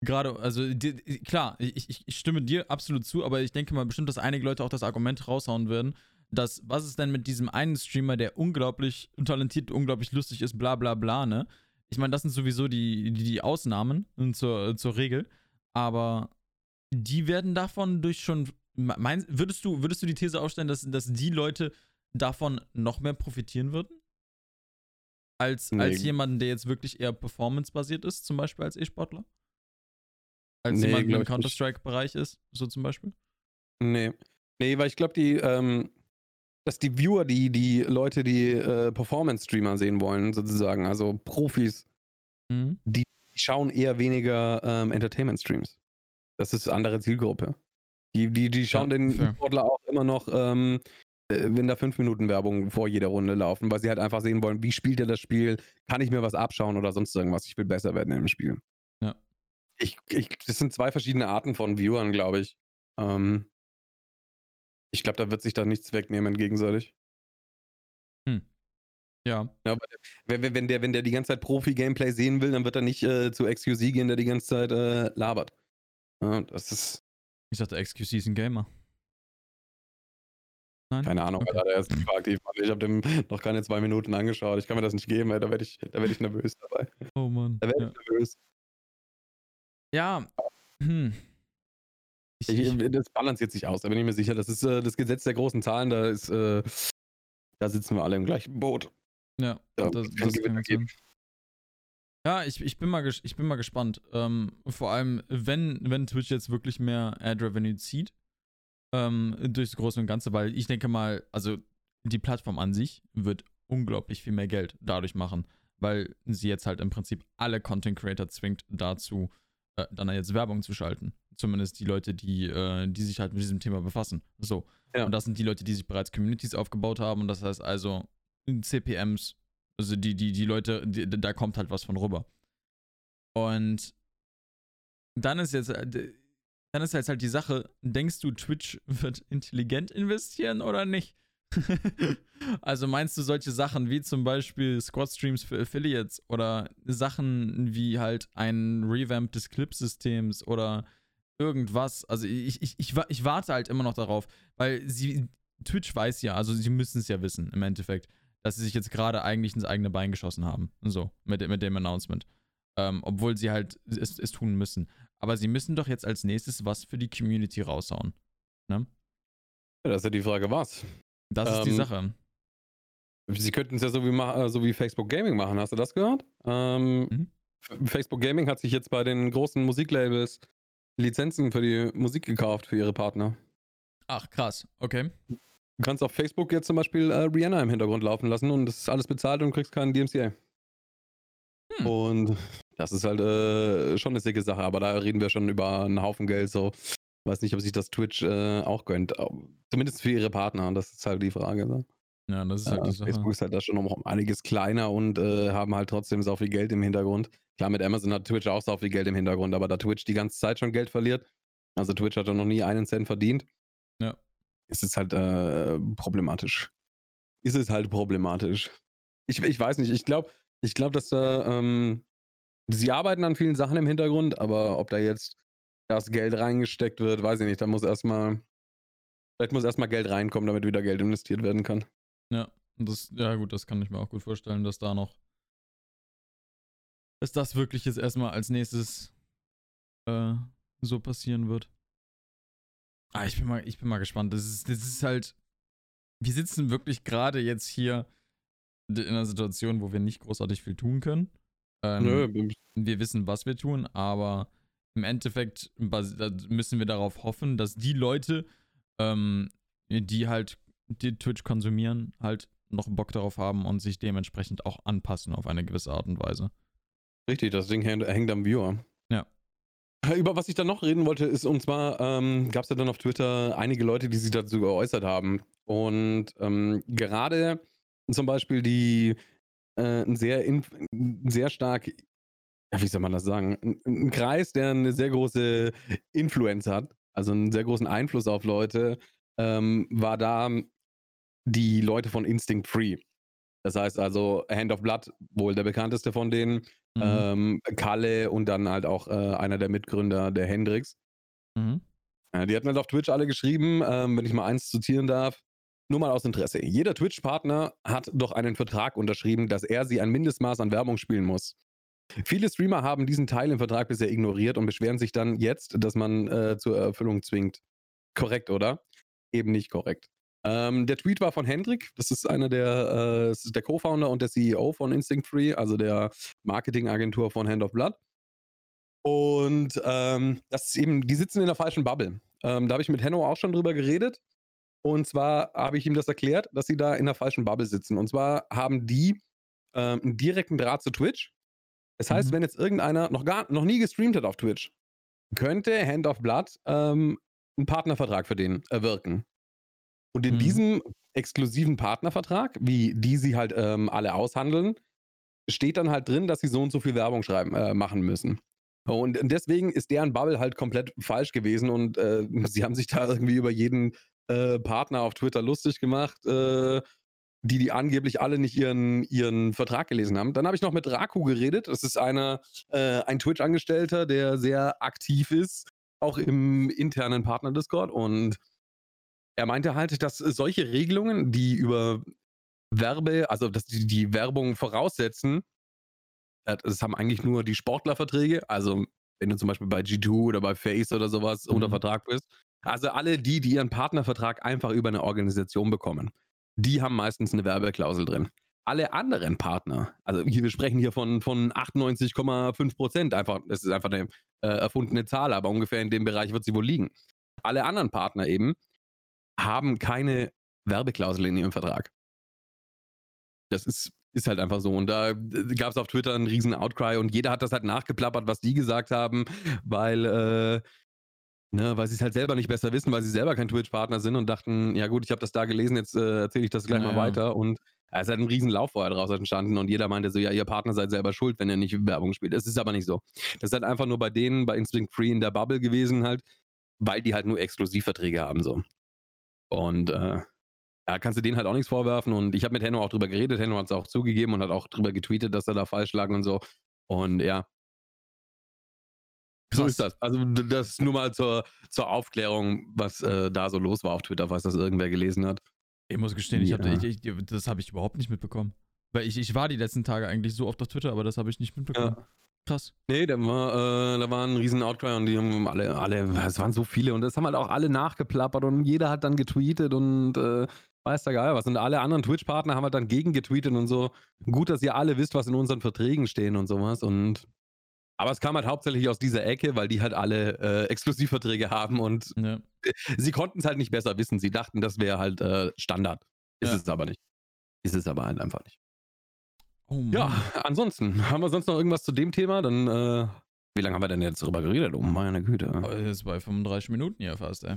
Gerade, also die, klar, ich, ich, stimme dir absolut zu, aber ich denke mal bestimmt, dass einige Leute auch das Argument raushauen werden, dass was ist denn mit diesem einen Streamer, der unglaublich talentiert, unglaublich lustig ist, bla bla bla, ne? Ich meine, das sind sowieso die, die, die Ausnahmen und zur, zur Regel, aber die werden davon durch schon. Mein, würdest, du, würdest du die These aufstellen, dass, dass die Leute davon noch mehr profitieren würden? Als, Nee. als jemanden, der jetzt wirklich eher performance-basiert ist, zum Beispiel als E-Sportler? Als Nee, jemand, der im. Counter-Strike-Bereich ist, so zum Beispiel? Nee. Nee, weil ich glaube, die, ähm, dass die Viewer, die, die Leute, die äh, Performance-Streamer sehen wollen, sozusagen, also Profis, Mhm. die schauen eher weniger ähm, Entertainment-Streams. Das ist eine andere Zielgruppe. Die, die, die schauen Ja, den fair. Sportler auch immer noch, ähm, äh, wenn da fünf Minuten Werbung vor jeder Runde laufen, weil sie halt einfach sehen wollen, wie spielt er das Spiel, kann ich mir was abschauen oder sonst irgendwas. Ich will besser werden im Spiel. Ja. Ich, ich, das sind zwei verschiedene Arten von Viewern, glaube ich. Ähm, ich glaube, da wird sich da nichts wegnehmen gegenseitig. Ja. Ja, wenn, wenn- wenn, der, wenn der die ganze Zeit Profi-Gameplay sehen will, dann wird er nicht äh, zu XQC gehen, der die ganze Zeit äh, labert. Ja, das ist, Ich dachte, XQC ist ein Gamer. Nein? keine Ahnung, Okay. okay. der ist aktiv. Ich habe dem noch keine zwei Minuten angeschaut. Ich kann mir das nicht geben, ey. da werde ich, da werd ich nervös dabei. Oh Mann. Da werde Ja. ich nervös. ja. Hm. Ich, Ich, ich, das balanciert sich aus, da bin ich mir sicher. Das ist äh, das Gesetz der großen Zahlen, da ist, äh, da sitzen wir alle im gleichen Boot. ja, Da das, kein das kann sein. Ja, ich, ich, bin mal ich bin mal gespannt. Ähm, vor allem, wenn, wenn Twitch jetzt wirklich mehr Ad-Revenue zieht, ähm, durchs Große und Ganze, weil ich denke mal, also die Plattform an sich wird unglaublich viel mehr Geld dadurch machen, weil sie jetzt halt im Prinzip alle Content Creator zwingt dazu, äh, dann jetzt Werbung zu schalten. Zumindest die Leute, die, äh, die sich halt mit diesem Thema befassen. So. Ja. Und das sind die Leute, die sich bereits Communities aufgebaut haben. Und das heißt also CPMs, also die, die, die Leute, die, da kommt halt was von rüber. Und dann ist jetzt, äh, dann ist jetzt halt die Sache, denkst du, Twitch wird intelligent investieren oder nicht? also meinst du solche Sachen wie zum Beispiel Squad-Streams für Affiliates oder Sachen wie halt ein Revamp des Clip-Systems oder irgendwas? Also ich, ich, ich, ich warte halt immer noch darauf, weil sie, Twitch weiß ja, also sie müssen es ja wissen im Endeffekt, dass sie sich jetzt gerade eigentlich ins eigene Bein geschossen haben. So, mit, mit dem Announcement. Ähm, obwohl sie halt es, es tun müssen. Aber sie müssen doch jetzt als nächstes was für die Community raushauen. Ja, das ist ja die Frage, was? Das ist die Ähm, Sache. Sie könnten es ja so wie, äh, so wie Facebook Gaming machen. Hast du das gehört? Ähm, Mhm. Facebook Gaming hat sich jetzt bei den großen Musiklabels Lizenzen für die Musik gekauft für ihre Partner. Ach, krass. Okay. Du kannst auf Facebook jetzt zum Beispiel äh, Rihanna im Hintergrund laufen lassen und das ist alles bezahlt und kriegst keinen DMCA. Hm. Und das ist halt äh, schon eine sicke Sache, aber da reden wir schon über einen Haufen Geld. So, weiß nicht, ob sich das Twitch äh, auch gönnt. Zumindest für ihre Partner. Das ist halt die Frage. Ne? Ja, das ist halt die Sache. Facebook ist halt da schon um einiges kleiner und äh, haben halt trotzdem so viel Geld im Hintergrund. Klar, mit Amazon hat Twitch auch so viel Geld im Hintergrund, aber da Twitch die ganze Zeit schon Geld verliert, also Twitch hat da noch nie einen Cent verdient, Ja. Ist es halt äh, problematisch. Ist es halt problematisch. Ich, ich weiß nicht, ich glaube, ich glaube, dass da, ähm, sie arbeiten an vielen Sachen im Hintergrund, aber ob da jetzt das Geld reingesteckt wird, weiß ich nicht. Da muss erstmal, vielleicht muss erstmal Geld reinkommen, damit wieder Geld investiert werden kann. Ja, das, ja gut, das kann ich mir auch gut vorstellen, dass da noch, dass das wirklich jetzt erstmal als nächstes äh, so passieren wird. Ah, ich bin mal, ich bin mal gespannt. Das ist, das ist halt, wir sitzen wirklich gerade jetzt hier in einer Situation, wo wir nicht großartig viel tun können. Ähm, Nö, wir wissen, was wir tun, aber im Endeffekt müssen wir darauf hoffen, dass die Leute, ähm, die halt die Twitch konsumieren, halt noch Bock darauf haben und sich dementsprechend auch anpassen auf eine gewisse Art und Weise. Richtig, das Ding hängt, hängt am Viewer. Über was ich dann noch reden wollte, ist, und zwar ähm, gab es ja dann auf Twitter einige Leute, die sich dazu geäußert haben. Und ähm, gerade zum Beispiel die äh, sehr, ein sehr stark, wie soll man das sagen, ein, ein Kreis, der eine sehr große Influence hat, also einen sehr großen Einfluss auf Leute, ähm, war da die Leute von Instinct Free. Das heißt also Hand of Blood, wohl der bekannteste von denen, Mhm. ähm, Kalle und dann halt auch äh, einer der Mitgründer, der Hendrix. Mhm. Äh, die hatten halt auf Twitch alle geschrieben, ähm, wenn ich mal eins zitieren darf. Nur mal aus Interesse. Jeder Twitch-Partner hat doch einen Vertrag unterschrieben, dass er sie ein Mindestmaß an Werbung spielen muss. Viele Streamer haben diesen Teil im Vertrag bisher ignoriert und beschweren sich dann jetzt, dass man äh, zur Erfüllung zwingt. Korrekt, oder? Eben nicht korrekt. Ähm, der Tweet war von Hendrik, das ist einer der, äh, der Co-Founder und der CEO von Instinct Free, also der Marketingagentur von Hand of Blood. Und ähm, das ist eben, die sitzen in der falschen Bubble. Ähm, da habe ich mit Henno auch schon drüber geredet. Und zwar habe ich ihm das erklärt, dass sie da in der falschen Bubble sitzen. Und zwar haben die ähm, einen direkten Draht zu Twitch. Das heißt, Mhm. wenn jetzt irgendeiner noch gar noch nie gestreamt hat auf Twitch, könnte Hand of Blood ähm, einen Partnervertrag für den erwirken. Und in Mhm. diesem exklusiven Partnervertrag, wie die sie halt ähm, alle aushandeln, steht dann halt drin, dass sie so und so viel Werbung schreiben, äh, machen müssen. Und deswegen ist deren Bubble halt komplett falsch gewesen und äh, sie haben sich da irgendwie über jeden äh, Partner auf Twitter lustig gemacht, äh, die die angeblich alle nicht ihren, ihren Vertrag gelesen haben. Dann habe ich noch mit Raku geredet. Das ist einer, äh, ein Twitch-Angestellter, der sehr aktiv ist, auch im internen Partner-Discord. Und er meinte halt, dass solche Regelungen, die über Werbe, also dass die, die Werbung voraussetzen, äh, das haben eigentlich nur die Sportlerverträge. Also wenn du zum Beispiel bei G2 oder bei Face oder sowas unter Mhm. Vertrag bist. Also alle die, die ihren Partnervertrag einfach über eine Organisation bekommen, die haben meistens eine Werbeklausel drin. Alle anderen Partner, also hier, wir sprechen hier von, von 98,5 Prozent, einfach, das ist einfach eine äh, erfundene Zahl, aber ungefähr in dem Bereich wird sie wohl liegen. Alle anderen Partner eben haben keine Werbeklausel in ihrem Vertrag. Das ist, ist halt einfach so. Und da gab es auf Twitter einen riesen Outcry und jeder hat das halt nachgeplappert, was die gesagt haben, weil, äh, ne, weil sie es halt selber nicht besser wissen, weil sie selber kein Twitch-Partner sind und dachten, ja gut, ich habe das da gelesen, jetzt äh, erzähle ich das gleich mal Naja. weiter. Und es ist halt ein riesen Lauf vorher draus entstanden und jeder meinte so, ja, ihr Partner seid selber schuld, wenn ihr nicht Werbung spielt. Das ist aber nicht so. Das ist halt einfach nur bei denen, bei Instinct Free in der Bubble gewesen halt, weil die halt nur Exklusivverträge haben so. Und äh, ja, kannst du denen halt auch nichts vorwerfen. Und ich habe mit Henno auch drüber geredet. Henno hat es auch zugegeben und hat auch drüber getweetet, dass er da falsch lag und so. Und ja. So ist das. Also das nur mal zur, zur Aufklärung, was äh, da so los war auf Twitter, falls das irgendwer gelesen hat. Ich muss gestehen, ich hab, Ja. ich, ich, das habe ich überhaupt nicht mitbekommen. Weil ich, ich war die letzten Tage eigentlich so oft auf Twitter, aber das habe ich nicht mitbekommen. Krass. Nee, da war, äh, da war ein riesen Outcry und die haben alle, alle, es waren so viele und das haben halt auch alle nachgeplappert und jeder hat dann getweetet und äh, weiß der Geil was. Und alle anderen Twitch-Partner haben halt dann gegen getweetet und so. Gut, dass ihr alle wisst, was in unseren Verträgen stehen und sowas. Und aber es kam halt hauptsächlich aus dieser Ecke, weil die halt alle äh, Exklusivverträge haben und Ja. sie konnten es halt nicht besser wissen. Sie dachten, das wäre halt äh, Standard. Ist Ja. es aber nicht. Ist es aber halt einfach nicht. Oh. Ja, ansonsten, haben wir sonst noch irgendwas zu dem Thema? Dann, äh, wie lange haben wir denn jetzt darüber geredet? Oh meine Güte. Jetzt bei 35 Minuten hier fast, ey.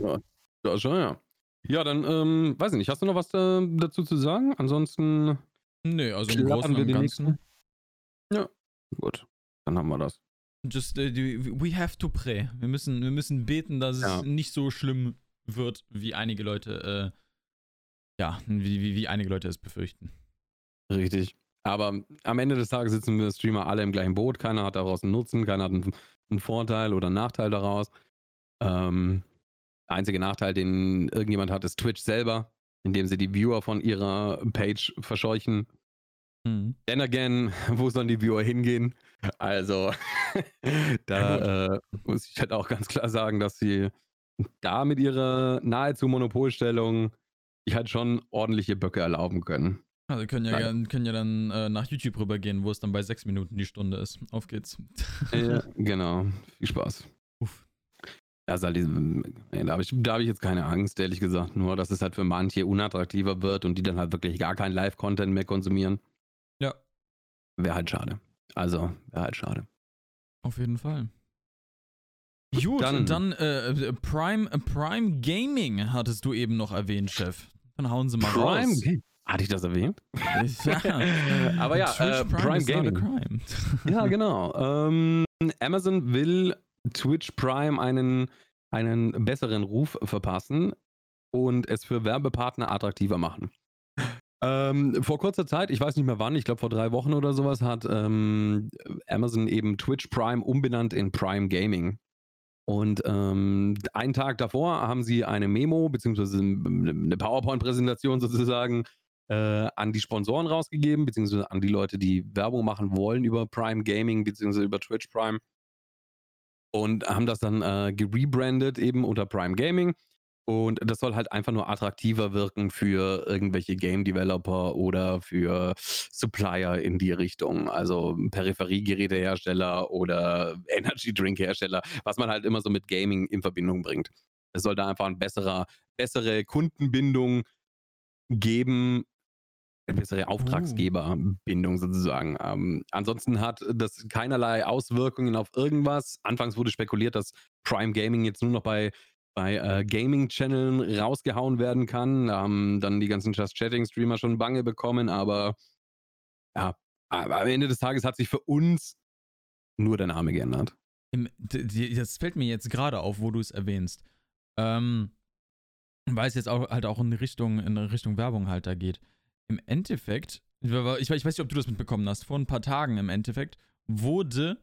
Ja, schon, ja. Ja, dann, ähm, weiß ich nicht, hast du noch was äh, dazu zu sagen? Ansonsten. Nee, also im Großen und Ganzen. Ja, gut. Dann haben wir das. Just, uh, we have to pray. Wir müssen, wir müssen beten, dass ja. es nicht so schlimm wird, wie einige Leute, äh, ja, wie, wie, wie einige Leute es befürchten. Richtig. Aber am Ende des Tages sitzen wir Streamer alle im gleichen Boot. Keiner hat daraus einen Nutzen, keiner hat einen, einen Vorteil oder einen Nachteil daraus. Ähm, der einzige Nachteil, den irgendjemand hat, ist Twitch selber, indem sie die Viewer von ihrer Page verscheuchen. Mhm. Then again, wo sollen die Viewer hingehen? Also, da äh, muss ich halt auch ganz klar sagen, dass sie da mit ihrer nahezu Monopolstellung sich halt schon ordentliche Böcke erlauben können. Also können ja, gern, können ja dann äh, nach YouTube rübergehen, wo es dann bei sechs Minuten die Stunde ist. Auf geht's. Ja, genau. Viel Spaß. Uff. Also, da habe ich, hab ich jetzt keine Angst, ehrlich gesagt. Nur, dass es halt für manche unattraktiver wird und die dann halt wirklich gar keinen Live-Content mehr konsumieren. Ja. Wäre halt schade. Also, wäre halt schade. Auf jeden Fall. Gut, dann, dann äh, Prime, Prime Gaming hattest du eben noch erwähnt, Chef. Dann hauen sie mal Prime raus. Game. Hatte ich das erwähnt? Ja. Aber ja, äh, Prime, Gaming. ja, genau. Ähm, Amazon will Twitch Prime einen, einen besseren Ruf verpassen und es für Werbepartner attraktiver machen. Ähm, vor kurzer Zeit, ich weiß nicht mehr wann, ich glaube vor drei Wochen oder sowas, hat ähm, Amazon eben Twitch Prime umbenannt in Prime Gaming. Und ähm, einen Tag davor haben sie eine Memo beziehungsweise eine PowerPoint-Präsentation sozusagen äh, an die Sponsoren rausgegeben, beziehungsweise an die Leute, die Werbung machen wollen über Prime Gaming, beziehungsweise über Twitch Prime. Und haben das dann äh, gerebrandet eben unter Prime Gaming. Und das soll halt einfach nur attraktiver wirken für irgendwelche Game Developer oder für Supplier in die Richtung. Also Peripheriegerätehersteller oder Energy Drink Hersteller, was man halt immer so mit Gaming in Verbindung bringt. Es soll da einfach eine bessere, bessere Kundenbindung geben, bessere uh. Auftragsgeberbindung sozusagen. Ähm, ansonsten hat das keinerlei Auswirkungen auf irgendwas. Anfangs wurde spekuliert, dass Prime Gaming jetzt nur noch bei bei äh, Gaming-Channeln rausgehauen werden kann. Ähm, dann die ganzen Just Chatting-Streamer schon Bange bekommen, aber ja, aber am Ende des Tages hat sich für uns nur der Name geändert. Im, das fällt mir jetzt gerade auf, wo du es erwähnst. Ähm, weil es jetzt auch halt auch in Richtung, in Richtung Werbung halt da geht. Im Endeffekt, ich, weiß nicht, ob du das mitbekommen hast, vor ein paar Tagen im Endeffekt wurde,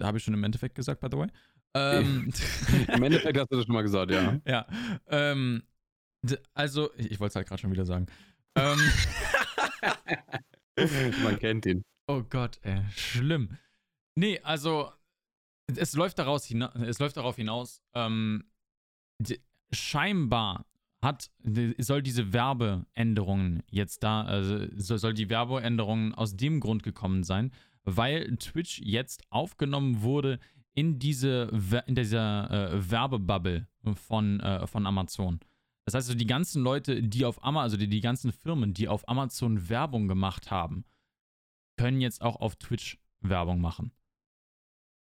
habe ich schon im Endeffekt gesagt, by the way, ähm, Im Endeffekt hast du das schon mal gesagt, ja. Ja. Ähm, also, ich, wollte es halt gerade schon wieder sagen. Ähm, Man kennt ihn. Oh Gott, ey, schlimm. Nee, also, es läuft daraus hina es läuft darauf hinaus, ähm, scheinbar hat, soll diese Werbeänderungen jetzt da, also soll die Werbeänderungen aus dem Grund gekommen sein, weil Twitch jetzt aufgenommen wurde in diese in dieser äh, Werbebubble von, äh, von Amazon. Das heißt, also die ganzen Leute, die auf Amazon, also die, die ganzen Firmen, die auf Amazon Werbung gemacht haben, können jetzt auch auf Twitch Werbung machen.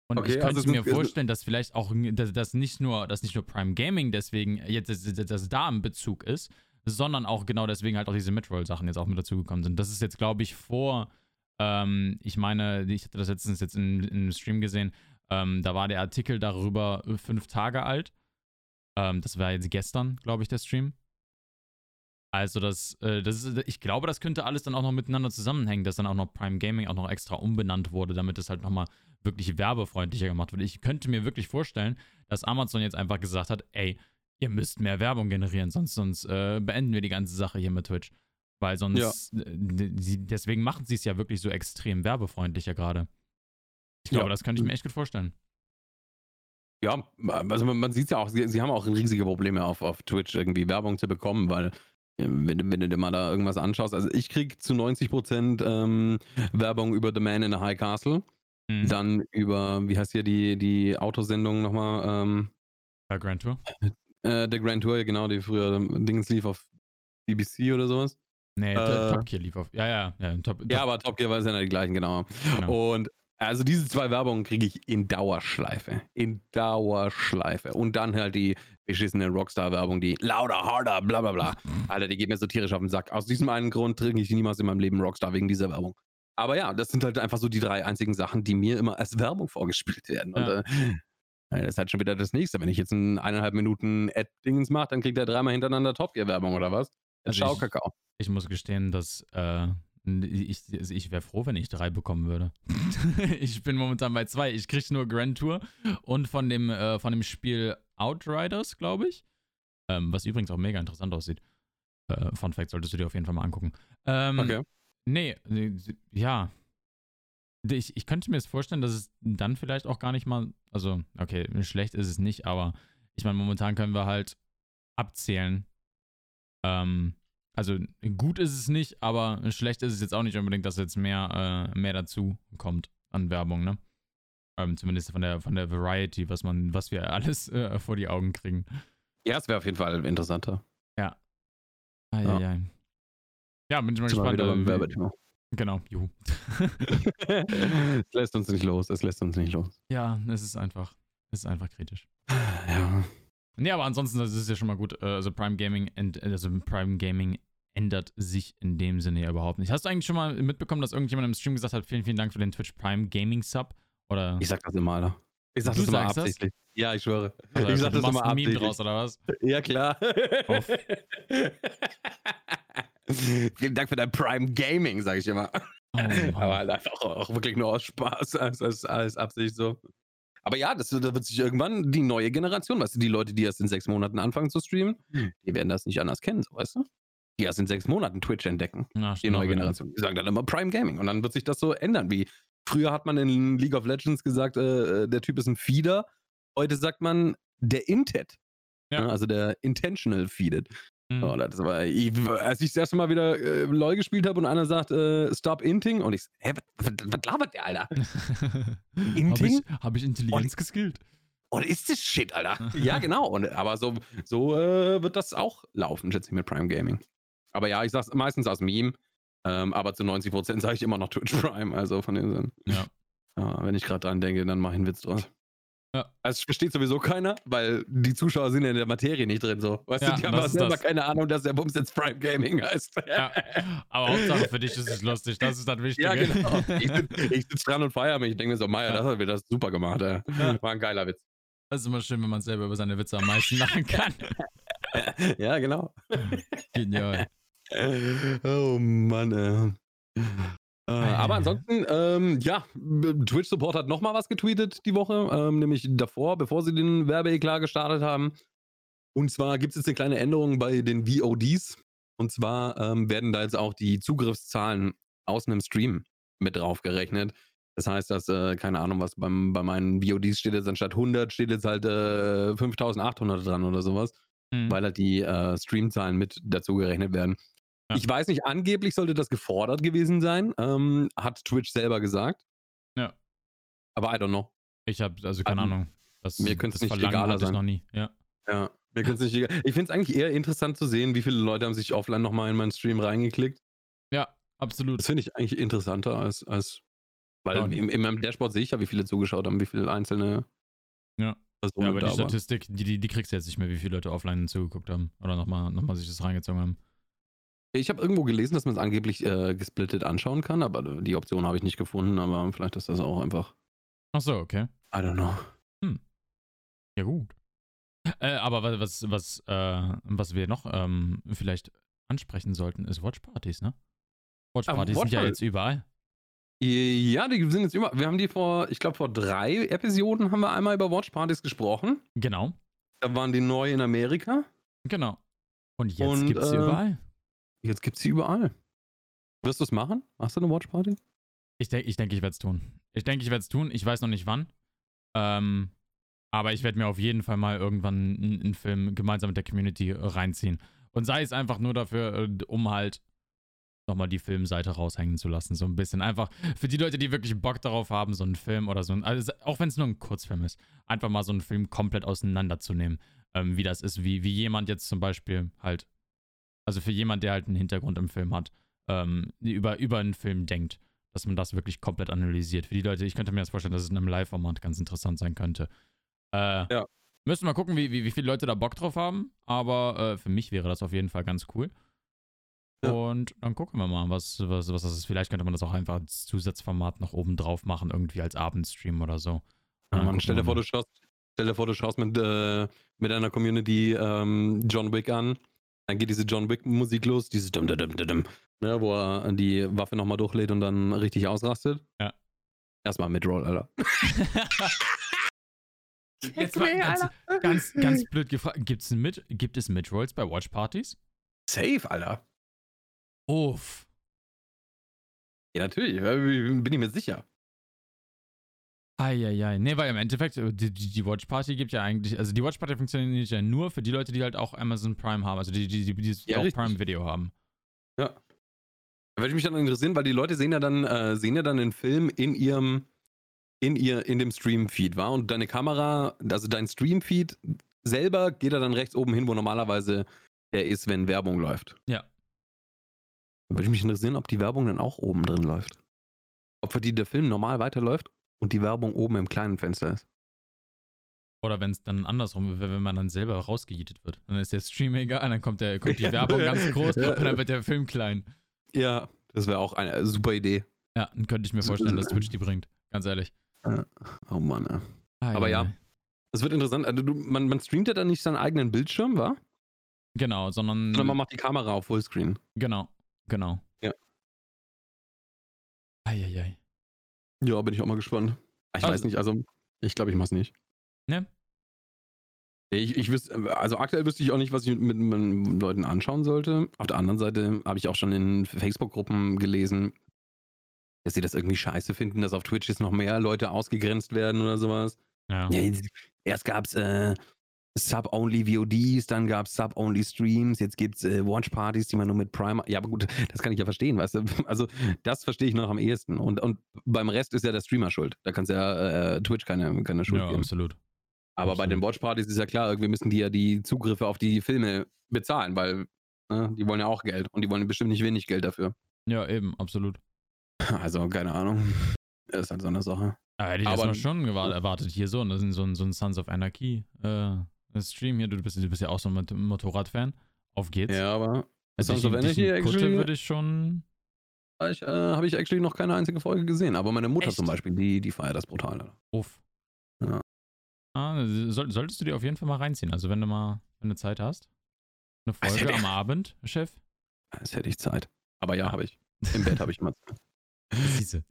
Und okay, ich könnte also mir vorstellen, dass vielleicht auch dass, dass, nicht nur, dass nicht nur Prime Gaming deswegen jetzt dass, dass da ein Bezug ist, sondern auch genau deswegen halt auch diese Midroll-Sachen jetzt auch mit dazugekommen sind. Das ist jetzt, glaube ich, vor, ähm, ich meine, ich hatte das letztens jetzt in, in einem Stream gesehen, ähm, da war der Artikel darüber fünf Tage alt. Ähm, das war jetzt gestern, glaube ich, der Stream. Also das, äh, das ist, ich glaube, das könnte alles dann auch noch miteinander zusammenhängen, dass dann auch noch Prime Gaming auch noch extra umbenannt wurde, damit es halt nochmal wirklich werbefreundlicher gemacht wird. Ich könnte mir wirklich vorstellen, dass Amazon jetzt einfach gesagt hat, ey, ihr müsst mehr Werbung generieren, sonst, sonst äh, beenden wir die ganze Sache hier mit Twitch. Weil sonst, ja. Äh, deswegen machen sie es ja wirklich so extrem werbefreundlicher gerade. Ich glaube, ja. das könnte ich mir echt gut vorstellen. Ja, also man, man sieht ja auch, sie, sie, haben auch riesige Probleme auf, auf Twitch irgendwie Werbung zu bekommen, weil äh, wenn, wenn du dir mal da irgendwas anschaust, also ich kriege zu 90% ähm, Werbung über The Man in the High Castle, mhm. dann über, wie heißt hier die, die Autosendung nochmal? Ähm, der Grand Tour? Äh, der Grand Tour, genau, die früher Dings lief auf BBC oder sowas. Nee, äh, Top Gear lief auf, ja, ja, ja, Top, Top, Ja, aber Top Gear war es ja nicht die gleichen, genau. genau. Und Also diese zwei Werbungen kriege ich in Dauerschleife. In Dauerschleife. Und dann halt die beschissene Rockstar-Werbung, die lauter, harder, bla bla bla. Alter, die geht mir so tierisch auf den Sack. Aus diesem einen Grund trinke ich niemals in meinem Leben Rockstar wegen dieser Werbung. Aber ja, das sind halt einfach so die drei einzigen Sachen, die mir immer als Werbung vorgespielt werden. Und äh, das ist halt schon wieder das nächste. Wenn ich jetzt ein eineinhalb Minuten Ad-Dingens mache, dann kriegt er dreimal hintereinander Top Gear-Werbung oder was? Also ich- Kakao. Ich muss gestehen, dass äh, ich, also ich wäre froh, wenn ich drei bekommen würde. ich bin momentan bei zwei. Ich kriege nur Grand Tour und von dem, äh, von dem Spiel Outriders, glaube ich. Ähm, was übrigens auch mega interessant aussieht. Äh, Fun Fact solltest du dir auf jeden Fall mal angucken. Ähm, Okay. Nee, ja. Ich, ich könnte mir jetzt vorstellen, dass es dann vielleicht auch gar nicht mal, also, okay, schlecht ist es nicht, aber ich meine, momentan können wir halt abzählen. Ähm, also gut ist es nicht, aber schlecht ist es jetzt auch nicht unbedingt, dass jetzt mehr, äh, mehr dazu kommt an Werbung, ne? Ähm, zumindest von der von der Variety, was man, was wir alles äh, vor die Augen kriegen. Ja, es wäre auf jeden Fall interessanter. Ah, ja. Ja, ja, bin ich mal gespannt. wieder beim äh, wie- Werbethema. Genau, juhu. es lässt uns nicht los, es lässt uns nicht los. ja, es ist einfach, es ist einfach kritisch. Ja. Nee, aber ansonsten, das ist ja schon mal gut. Äh, Also Prime Gaming, also Prime Gaming ändert sich in dem Sinne ja überhaupt nicht. Hast du eigentlich schon mal mitbekommen, dass irgendjemand im Stream gesagt hat, vielen, vielen Dank für den Twitch Prime Gaming Sub? Oder Ich sag das immer, Alter. Ich sag Du das immer sagst das? absichtlich. Ja, ich schwöre. also, ich sag du das immer ein Meme absichtlich. draus, oder was? Ja, klar. Vielen Dank für dein Prime Gaming, sage ich immer. Oh. Aber halt einfach auch wirklich nur aus Spaß, als, als, als Absicht so. Aber ja, das, da wird sich irgendwann die neue Generation, weißt du, die Leute, die erst in sechs Monaten anfangen zu streamen, die werden das nicht anders kennen, so, weißt du? Die erst in sechs Monaten Twitch entdecken, Ja, die neue. Generation. Die sagen dann immer Prime Gaming und dann wird sich das so ändern, wie früher hat man in League of Legends gesagt, äh, der Typ ist ein Feeder, heute sagt man der Intet. Ja. Ne, Also der Intentional Feeded. Mhm. Oh, das war, ich, als ich das erste Mal wieder äh, LOL gespielt habe und einer sagt, äh, stop inting und ich, hä, was, was, labert der, Alter? Habe ich, Inting? hab ich Intelligenz geskillt? Und ist das Shit, Alter? ja, genau. Und, aber so, so äh, wird das auch laufen, schätze ich, mit Prime Gaming. Aber ja, ich sag's meistens aus Meme, ähm, aber zu 90% sage ich immer noch Twitch Prime, also von den Sinn. Ja. Ja, wenn ich gerade dran denke, dann mach ich einen Witz draus. Ja. Also es versteht sowieso keiner, weil die Zuschauer sind ja in der Materie nicht drin so. Weißt Ja, du, die haben selber das. keine Ahnung, dass der Bums jetzt Prime Gaming heißt. Ja. Aber Hauptsache für dich ist es lustig, das ist das Wichtige. Ja, genau. Ich sitze ich sitz dran und feiere mich. Ich denke mir so, Meier, das hat mir das super gemacht. War ein geiler Witz. Das ist immer schön, wenn man selber über seine Witze am meisten lachen kann. Ja, genau. Genial. Oh Mann, ey. Äh, aber ansonsten, ähm, ja, Twitch Support hat nochmal was getweetet die Woche, ähm, nämlich davor, bevor sie den Werbeeklar gestartet haben. Und zwar gibt es jetzt eine kleine Änderung bei den VODs. Und zwar ähm, werden da jetzt auch die Zugriffszahlen aus einem Stream mit drauf gerechnet. Das heißt, dass, äh, keine Ahnung, was beim, bei meinen VODs steht jetzt anstatt 100, steht jetzt halt äh, 5800 dran oder sowas Mhm. weil halt die äh, Streamzahlen mit dazu gerechnet werden. Ja. Ich weiß nicht, angeblich sollte das gefordert gewesen sein, ähm, hat Twitch selber gesagt. Ja. Aber I don't know. Ich habe, also keine Ähm, Ahnung. Das, mir könnte es nicht Verlangen egaler sein. noch nie. Ja. Ja. Mir können's nicht egal. Ich finde es eigentlich eher interessant zu sehen, wie viele Leute haben sich offline nochmal in meinen Stream reingeklickt. ja, absolut. Das finde ich eigentlich interessanter als, als weil Ja. in, in meinem Dashboard sehe ich ja, wie viele zugeschaut haben, wie viele einzelne Ja. Personen Ja, aber die. Statistik, die, die, die kriegst du jetzt nicht mehr, wie viele Leute offline zugeguckt haben. Oder nochmal noch mal sich das reingezogen haben. Ich habe irgendwo gelesen, dass man es angeblich äh, gesplittet anschauen kann, aber die Option habe ich nicht gefunden, aber vielleicht ist das auch einfach. Ach so, okay. I don't know. Ja, gut. Äh, aber wa- was, was, äh, was wir noch ähm, vielleicht ansprechen sollten, ist Watchpartys, ne? Watchpartys sind ja jetzt überall. Ja, die sind jetzt immer. Wir haben die vor, ich glaube, vor drei Episoden haben wir einmal über Watchpartys gesprochen. Genau, Da waren die neu in Amerika. genau. Und jetzt Und, gibt's sie äh, überall. Jetzt gibt es sie überall. Wirst du es machen? Machst du eine Watchparty? Ich denke, ich, denk, ich werde es tun. Ich denke, ich werde es tun. Ich weiß noch nicht wann. Ähm, aber ich werde mir auf jeden Fall mal irgendwann einen, einen Film gemeinsam mit der Community reinziehen. Und sei es einfach nur dafür, äh, um halt nochmal die Filmseite raushängen zu lassen. So ein bisschen. Einfach für die Leute, die wirklich Bock darauf haben, so einen Film oder so ein, also auch wenn es nur ein Kurzfilm ist, einfach mal so einen Film komplett auseinanderzunehmen. Ähm, wie das ist, wie, wie jemand jetzt zum Beispiel halt, also für jemand, der halt einen Hintergrund im Film hat, ähm, über, über einen Film denkt dass man das wirklich komplett analysiert. Für die Leute, ich könnte mir das vorstellen, dass es in einem Live-Format ganz interessant sein könnte. Äh, Ja. Müssen wir mal gucken, wie, wie, wie viele Leute da Bock drauf haben. Aber äh, für mich wäre das auf jeden Fall ganz cool. Ja. Und dann gucken wir mal, was, was, was das ist. Vielleicht könnte man das auch einfach als Zusatzformat noch oben drauf machen, irgendwie als Abendstream oder so. Ja, Mann, stell dir vor, du schaust, stell dir vor, du schaust mit, äh, mit einer Community ähm, John Wick an. Dann geht diese John Wick Musik los, dieses dum dum dum dum, ne, wo er die Waffe nochmal durchlädt und dann richtig ausrastet. Ja. Erstmal Midroll, Alter. Jetzt mal ganz, ganz, ganz blöd gefragt. Gibt's mit, gibt es Midrolls bei Watchpartys? Safe, Alter. Uff. Ja, natürlich, ja, bin ich mir sicher. Eieiei. Nee, weil im Endeffekt, äh, die, die, Watch Party gibt ja eigentlich, also die Watch Party funktioniert ja nur für die Leute, die halt auch Amazon Prime haben, also die, die, die, die Ja, auch richtig. Prime Video haben. Da würde ich mich dann interessieren, weil die Leute sehen ja dann, äh, sehen ja dann den Film in ihrem, in ihr, in dem Stream-Feed, war Und deine Kamera, also dein Stream-Feed selber geht ja dann rechts oben hin, wo normalerweise der ist, wenn Werbung läuft. Ja. Da würde ich mich interessieren, ob die Werbung dann auch oben drin läuft. Ob für die der Film normal weiterläuft und die Werbung oben im kleinen Fenster ist. Oder wenn es dann andersrum, wenn wenn man dann selber rausgejietet wird. Dann ist der Stream egal, dann kommt, der, kommt die Werbung ganz groß und dann wird der Film klein. Ja, das wäre auch eine super Idee. Ja, dann könnte ich mir vorstellen, dass Twitch die bringt. Ganz ehrlich. Oh Mann, ey. Eieiei. Aber ja. Das wird interessant. Also du, man, man streamt ja dann nicht seinen eigenen Bildschirm, wa? Genau, sondern. Sondern man macht die Kamera auf Fullscreen. Genau, genau. Ja. Eieiei. Ja, bin ich auch mal gespannt. Ich Also- weiß nicht, also ich glaube, ich mach's nicht. Ne? Ich, ich wüsste, also aktuell wüsste ich auch nicht, was ich mit, mit Leuten anschauen sollte. Auf der anderen Seite habe ich auch schon in Facebook-Gruppen gelesen, dass sie das irgendwie scheiße finden, dass auf Twitch jetzt noch mehr Leute ausgegrenzt werden oder sowas. Ja. Ja, erst gab's äh, Sub-Only VODs, dann gab's Sub-Only Streams, jetzt gibt's äh, Watch-Partys, die man nur mit Prime. Ja, aber gut, das kann ich ja verstehen, weißt du? Also, das verstehe ich noch am ehesten. Und, und beim Rest ist ja der Streamer schuld. Da kannst ja äh, Twitch keine, keine Schuld Ja, geben. absolut. Aber bei den absolut. Watch-Partys ist ja klar, irgendwie müssen die ja die Zugriffe auf die Filme bezahlen, weil ne, die wollen ja auch Geld und die wollen bestimmt nicht wenig Geld dafür. Ja, eben, absolut. Also, keine Ahnung. Das ist halt so eine Sache. Aber hätte ich das Aber- mal schon erwartet. Hier so, das ist so ein, so ein Sons of Anarchy äh, Stream hier. Du bist, du bist ja auch so ein Mot- Motorradfan. Auf geht's. Ja, aber Also Sons of die- Anarchy diesen Kutte actually- würde ich schon. ich, äh, habe ich actually noch keine einzige Folge gesehen. Aber meine Mutter Echt? zum Beispiel, die, die feiert das brutal. Alter. Uff. Ja. Ah, soll, solltest du dir auf jeden Fall mal reinziehen. Also wenn du mal, wenn du Zeit hast. Eine Also Folge am Abend, Chef. Das hätte ich Zeit. Aber ja, Ja. habe ich. Im Bett habe ich immer Zeit. Siehste.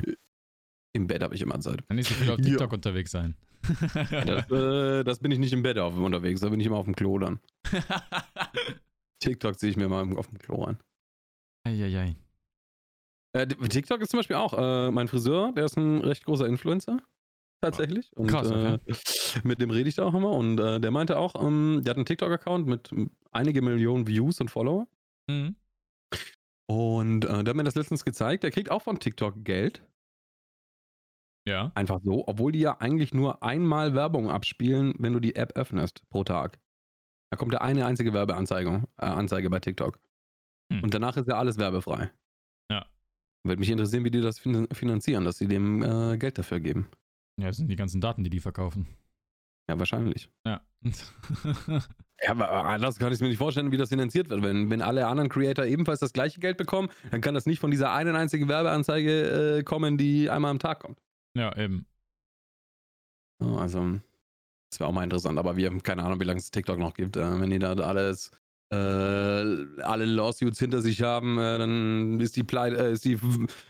Im Bett habe ich immer Zeit. Kann nicht so viel auf Ja. TikTok unterwegs sein. Das, äh, das bin ich nicht im Bett auf, unterwegs, da bin ich immer auf dem Klo dann. TikTok ziehe ich mir mal auf dem Klo rein. Eieiei. Äh, TikTok ist zum Beispiel auch äh, mein Friseur, der ist ein recht großer Influencer. Tatsächlich. Und, Krass, okay. äh, mit dem rede ich da auch immer. Und äh, der meinte auch, ähm, der hat einen TikTok-Account mit einige Millionen Views und Follower. Mhm. Und äh, der hat mir das letztens gezeigt. Der kriegt auch von TikTok Geld. Ja. Einfach so, obwohl die ja eigentlich nur einmal Werbung abspielen, wenn du die App öffnest pro Tag. Da kommt ja eine einzige Werbeanzeige äh, Anzeige bei TikTok. Hm. Und danach ist ja alles werbefrei. Ja. Würde mich interessieren, wie die das fin finanzieren, dass sie dem äh, Geld dafür geben. Ja, das sind die ganzen Daten, die die verkaufen. Ja, wahrscheinlich. Ja. Ja, aber anders kann ich mir nicht vorstellen, wie das finanziert wird. Wenn, wenn alle anderen Creator ebenfalls das gleiche Geld bekommen, dann kann das nicht von dieser einen einzigen Werbeanzeige äh, kommen, die einmal am Tag kommt. Ja, eben. Also, das wäre auch mal interessant, aber wir haben keine Ahnung, wie lange es TikTok noch gibt. Äh, wenn die da alles, äh, alle Lawsuits hinter sich haben, äh, dann ist die, Plei- äh, ist, die,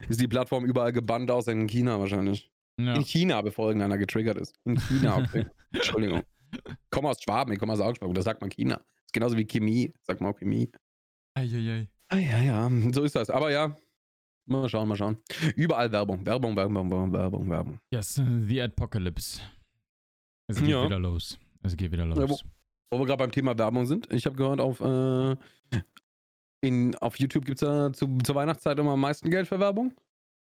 ist die Plattform überall gebannt, außer in China wahrscheinlich. Ja. In China, bevor irgendeiner getriggert ist. In China, okay. Entschuldigung. Ich komme aus Schwaben, ich komme aus Augsburg, da sagt man China. Ist genauso wie Chemie, sagt man auch Chemie. Eieiei. Ah, ja, ja, so ist das. Aber ja, mal schauen, mal schauen. Überall Werbung, Werbung, Werbung, Werbung, Werbung, Werbung. Yes, the Apocalypse. Es geht Ja. wieder los. Es geht wieder Ja, los. Wo wir gerade beim Thema Werbung sind, ich habe gehört, auf, äh, in, auf YouTube gibt es ja zu, zur Weihnachtszeit immer am meisten Geld für Werbung.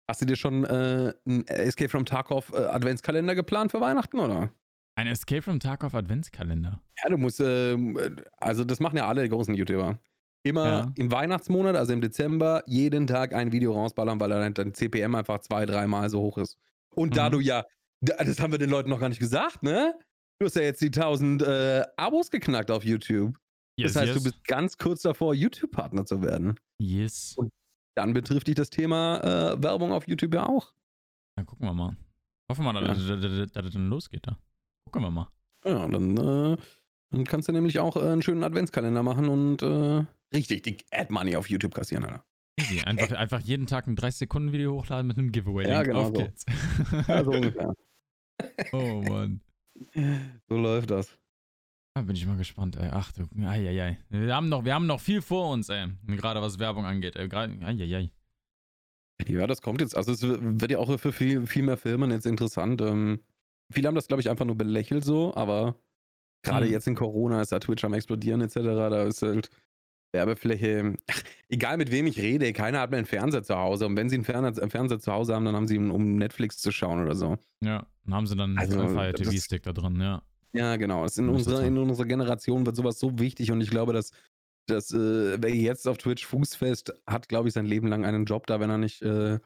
Hast du dir schon äh, einen Escape from Tarkov äh, Adventskalender geplant für Weihnachten, oder? Ein Escape from Tarkov Adventskalender. Ja, du musst, ähm, also das machen ja alle großen YouTuber. Immer Ja. im Weihnachtsmonat, also im Dezember, jeden Tag ein Video rausballern, weil dann dein CPM einfach zwei, dreimal so hoch ist. Und da Mhm. du ja, da- das haben wir den Leuten noch gar nicht gesagt, ne? Du hast ja jetzt die 1000 äh, Abos geknackt auf YouTube. Yes, das heißt, yes. du bist ganz kurz davor, YouTube-Partner zu werden. Yes. Dann betrifft dich das Thema äh, Werbung auf YouTube ja auch. Dann gucken wir mal. Hoffen wir mal, dass, dass es dann losgeht da. Gucken wir mal. Ja, dann, äh, dann kannst du nämlich auch äh, einen schönen Adventskalender machen und äh, richtig die Ad-Money auf YouTube kassieren, Alter. Easy. Einfach, einfach jeden Tag ein 30-Sekunden-Video hochladen mit einem Giveaway. Ja, genau Auf so. geht's. Ja, so ungefähr. oh Mann. So läuft das. Da bin ich mal gespannt, ey. Ach du, eieiei. Wir haben noch, wir haben noch viel vor uns, ey. Gerade was Werbung angeht, ey. Gerade, eieiei. Ja, das kommt jetzt. Also es wird ja auch für viel, viel mehr Firmen jetzt interessant. Ähm, viele haben das, glaube ich, einfach nur belächelt so, aber gerade Mhm. jetzt in Corona ist da Twitch am explodieren etc. Da ist halt Werbefläche, ach, egal mit wem ich rede, keiner hat mehr einen Fernseher zu Hause. Und wenn sie einen Fernseher, Fernseher zu Hause haben, dann haben sie ihn, um Netflix zu schauen oder so. Ja, dann haben sie dann Also, einen Fire TV-Stick da drin, ja. Ja, genau. In, Das ist unserer, so. in unserer Generation wird sowas so wichtig und ich glaube, dass, dass äh, wer jetzt auf Twitch Fuß fest hat, glaube ich, sein Leben lang einen Job da, wenn er nicht äh,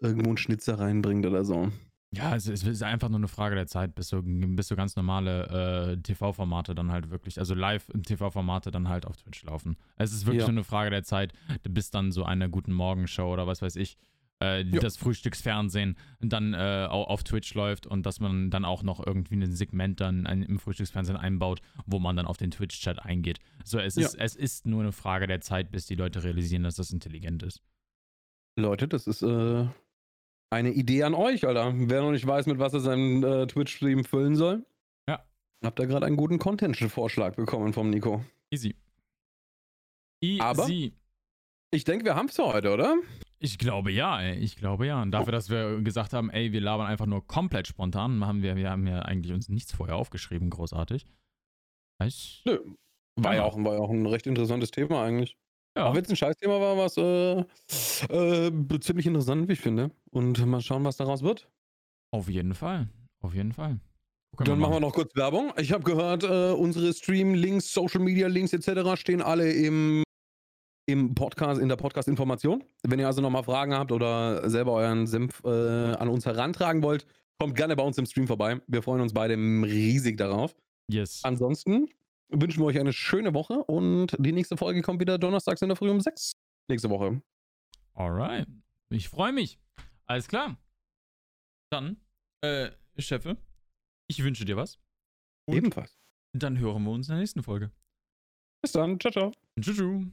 irgendwo einen Schnitzer reinbringt oder so. Ja, es, es ist einfach nur eine Frage der Zeit, bis so, bis so ganz normale äh, TV-Formate dann halt wirklich, also Live-TV-Formate dann halt auf Twitch laufen. Es ist wirklich Ja. nur eine Frage der Zeit, bis dann so eine Guten Morgen-Show oder was weiß ich, äh, Ja. das Frühstücksfernsehen dann äh, au- auf Twitch läuft und dass man dann auch noch irgendwie ein Segment dann im Frühstücksfernsehen einbaut, wo man dann auf den Twitch-Chat eingeht. So, es, Ja. ist, es ist nur eine Frage der Zeit, bis die Leute realisieren, dass das intelligent ist. Leute, das ist äh, eine Idee an euch, Alter. Wer noch nicht weiß, mit was er seinen äh, Twitch-Stream füllen soll, Ja. habt ihr gerade einen guten Content-Vorschlag bekommen vom Nico. Easy. Easy. Aber- Ich denke, wir haben es für heute, oder? Ich glaube ja, ey. Ich glaube ja. Und dafür, dass wir gesagt haben, ey, wir labern einfach nur komplett spontan, haben wir, wir haben ja eigentlich uns nichts vorher aufgeschrieben, großartig. Weiß, Nö. War ja, Ja. auch, war ja auch ein recht interessantes Thema eigentlich. Ja, Auch wenn es ein Scheißthema war, es äh, äh, ziemlich interessant, wie ich finde. Und mal schauen, was daraus wird. auf jeden Fall. Auf jeden Fall. Dann mal. machen wir noch kurz Werbung. Ich habe gehört, äh, unsere Stream-Links, Social-Media-Links etc. stehen alle im, im Podcast, in der Podcast-Information. Wenn ihr also nochmal Fragen habt oder selber euren Senf äh, an uns herantragen wollt, kommt gerne bei uns im Stream vorbei. Wir freuen uns beide riesig darauf. Yes. Ansonsten wünschen wir euch eine schöne Woche und die nächste Folge kommt wieder donnerstags in der Früh um 6 nächste Woche. Alright. Ich freue mich. Alles klar. Dann, äh, Chefe, ich wünsche dir was. Und Ebenfalls. dann hören wir uns in der nächsten Folge. Bis dann. Ciao, ciao. Tschüss.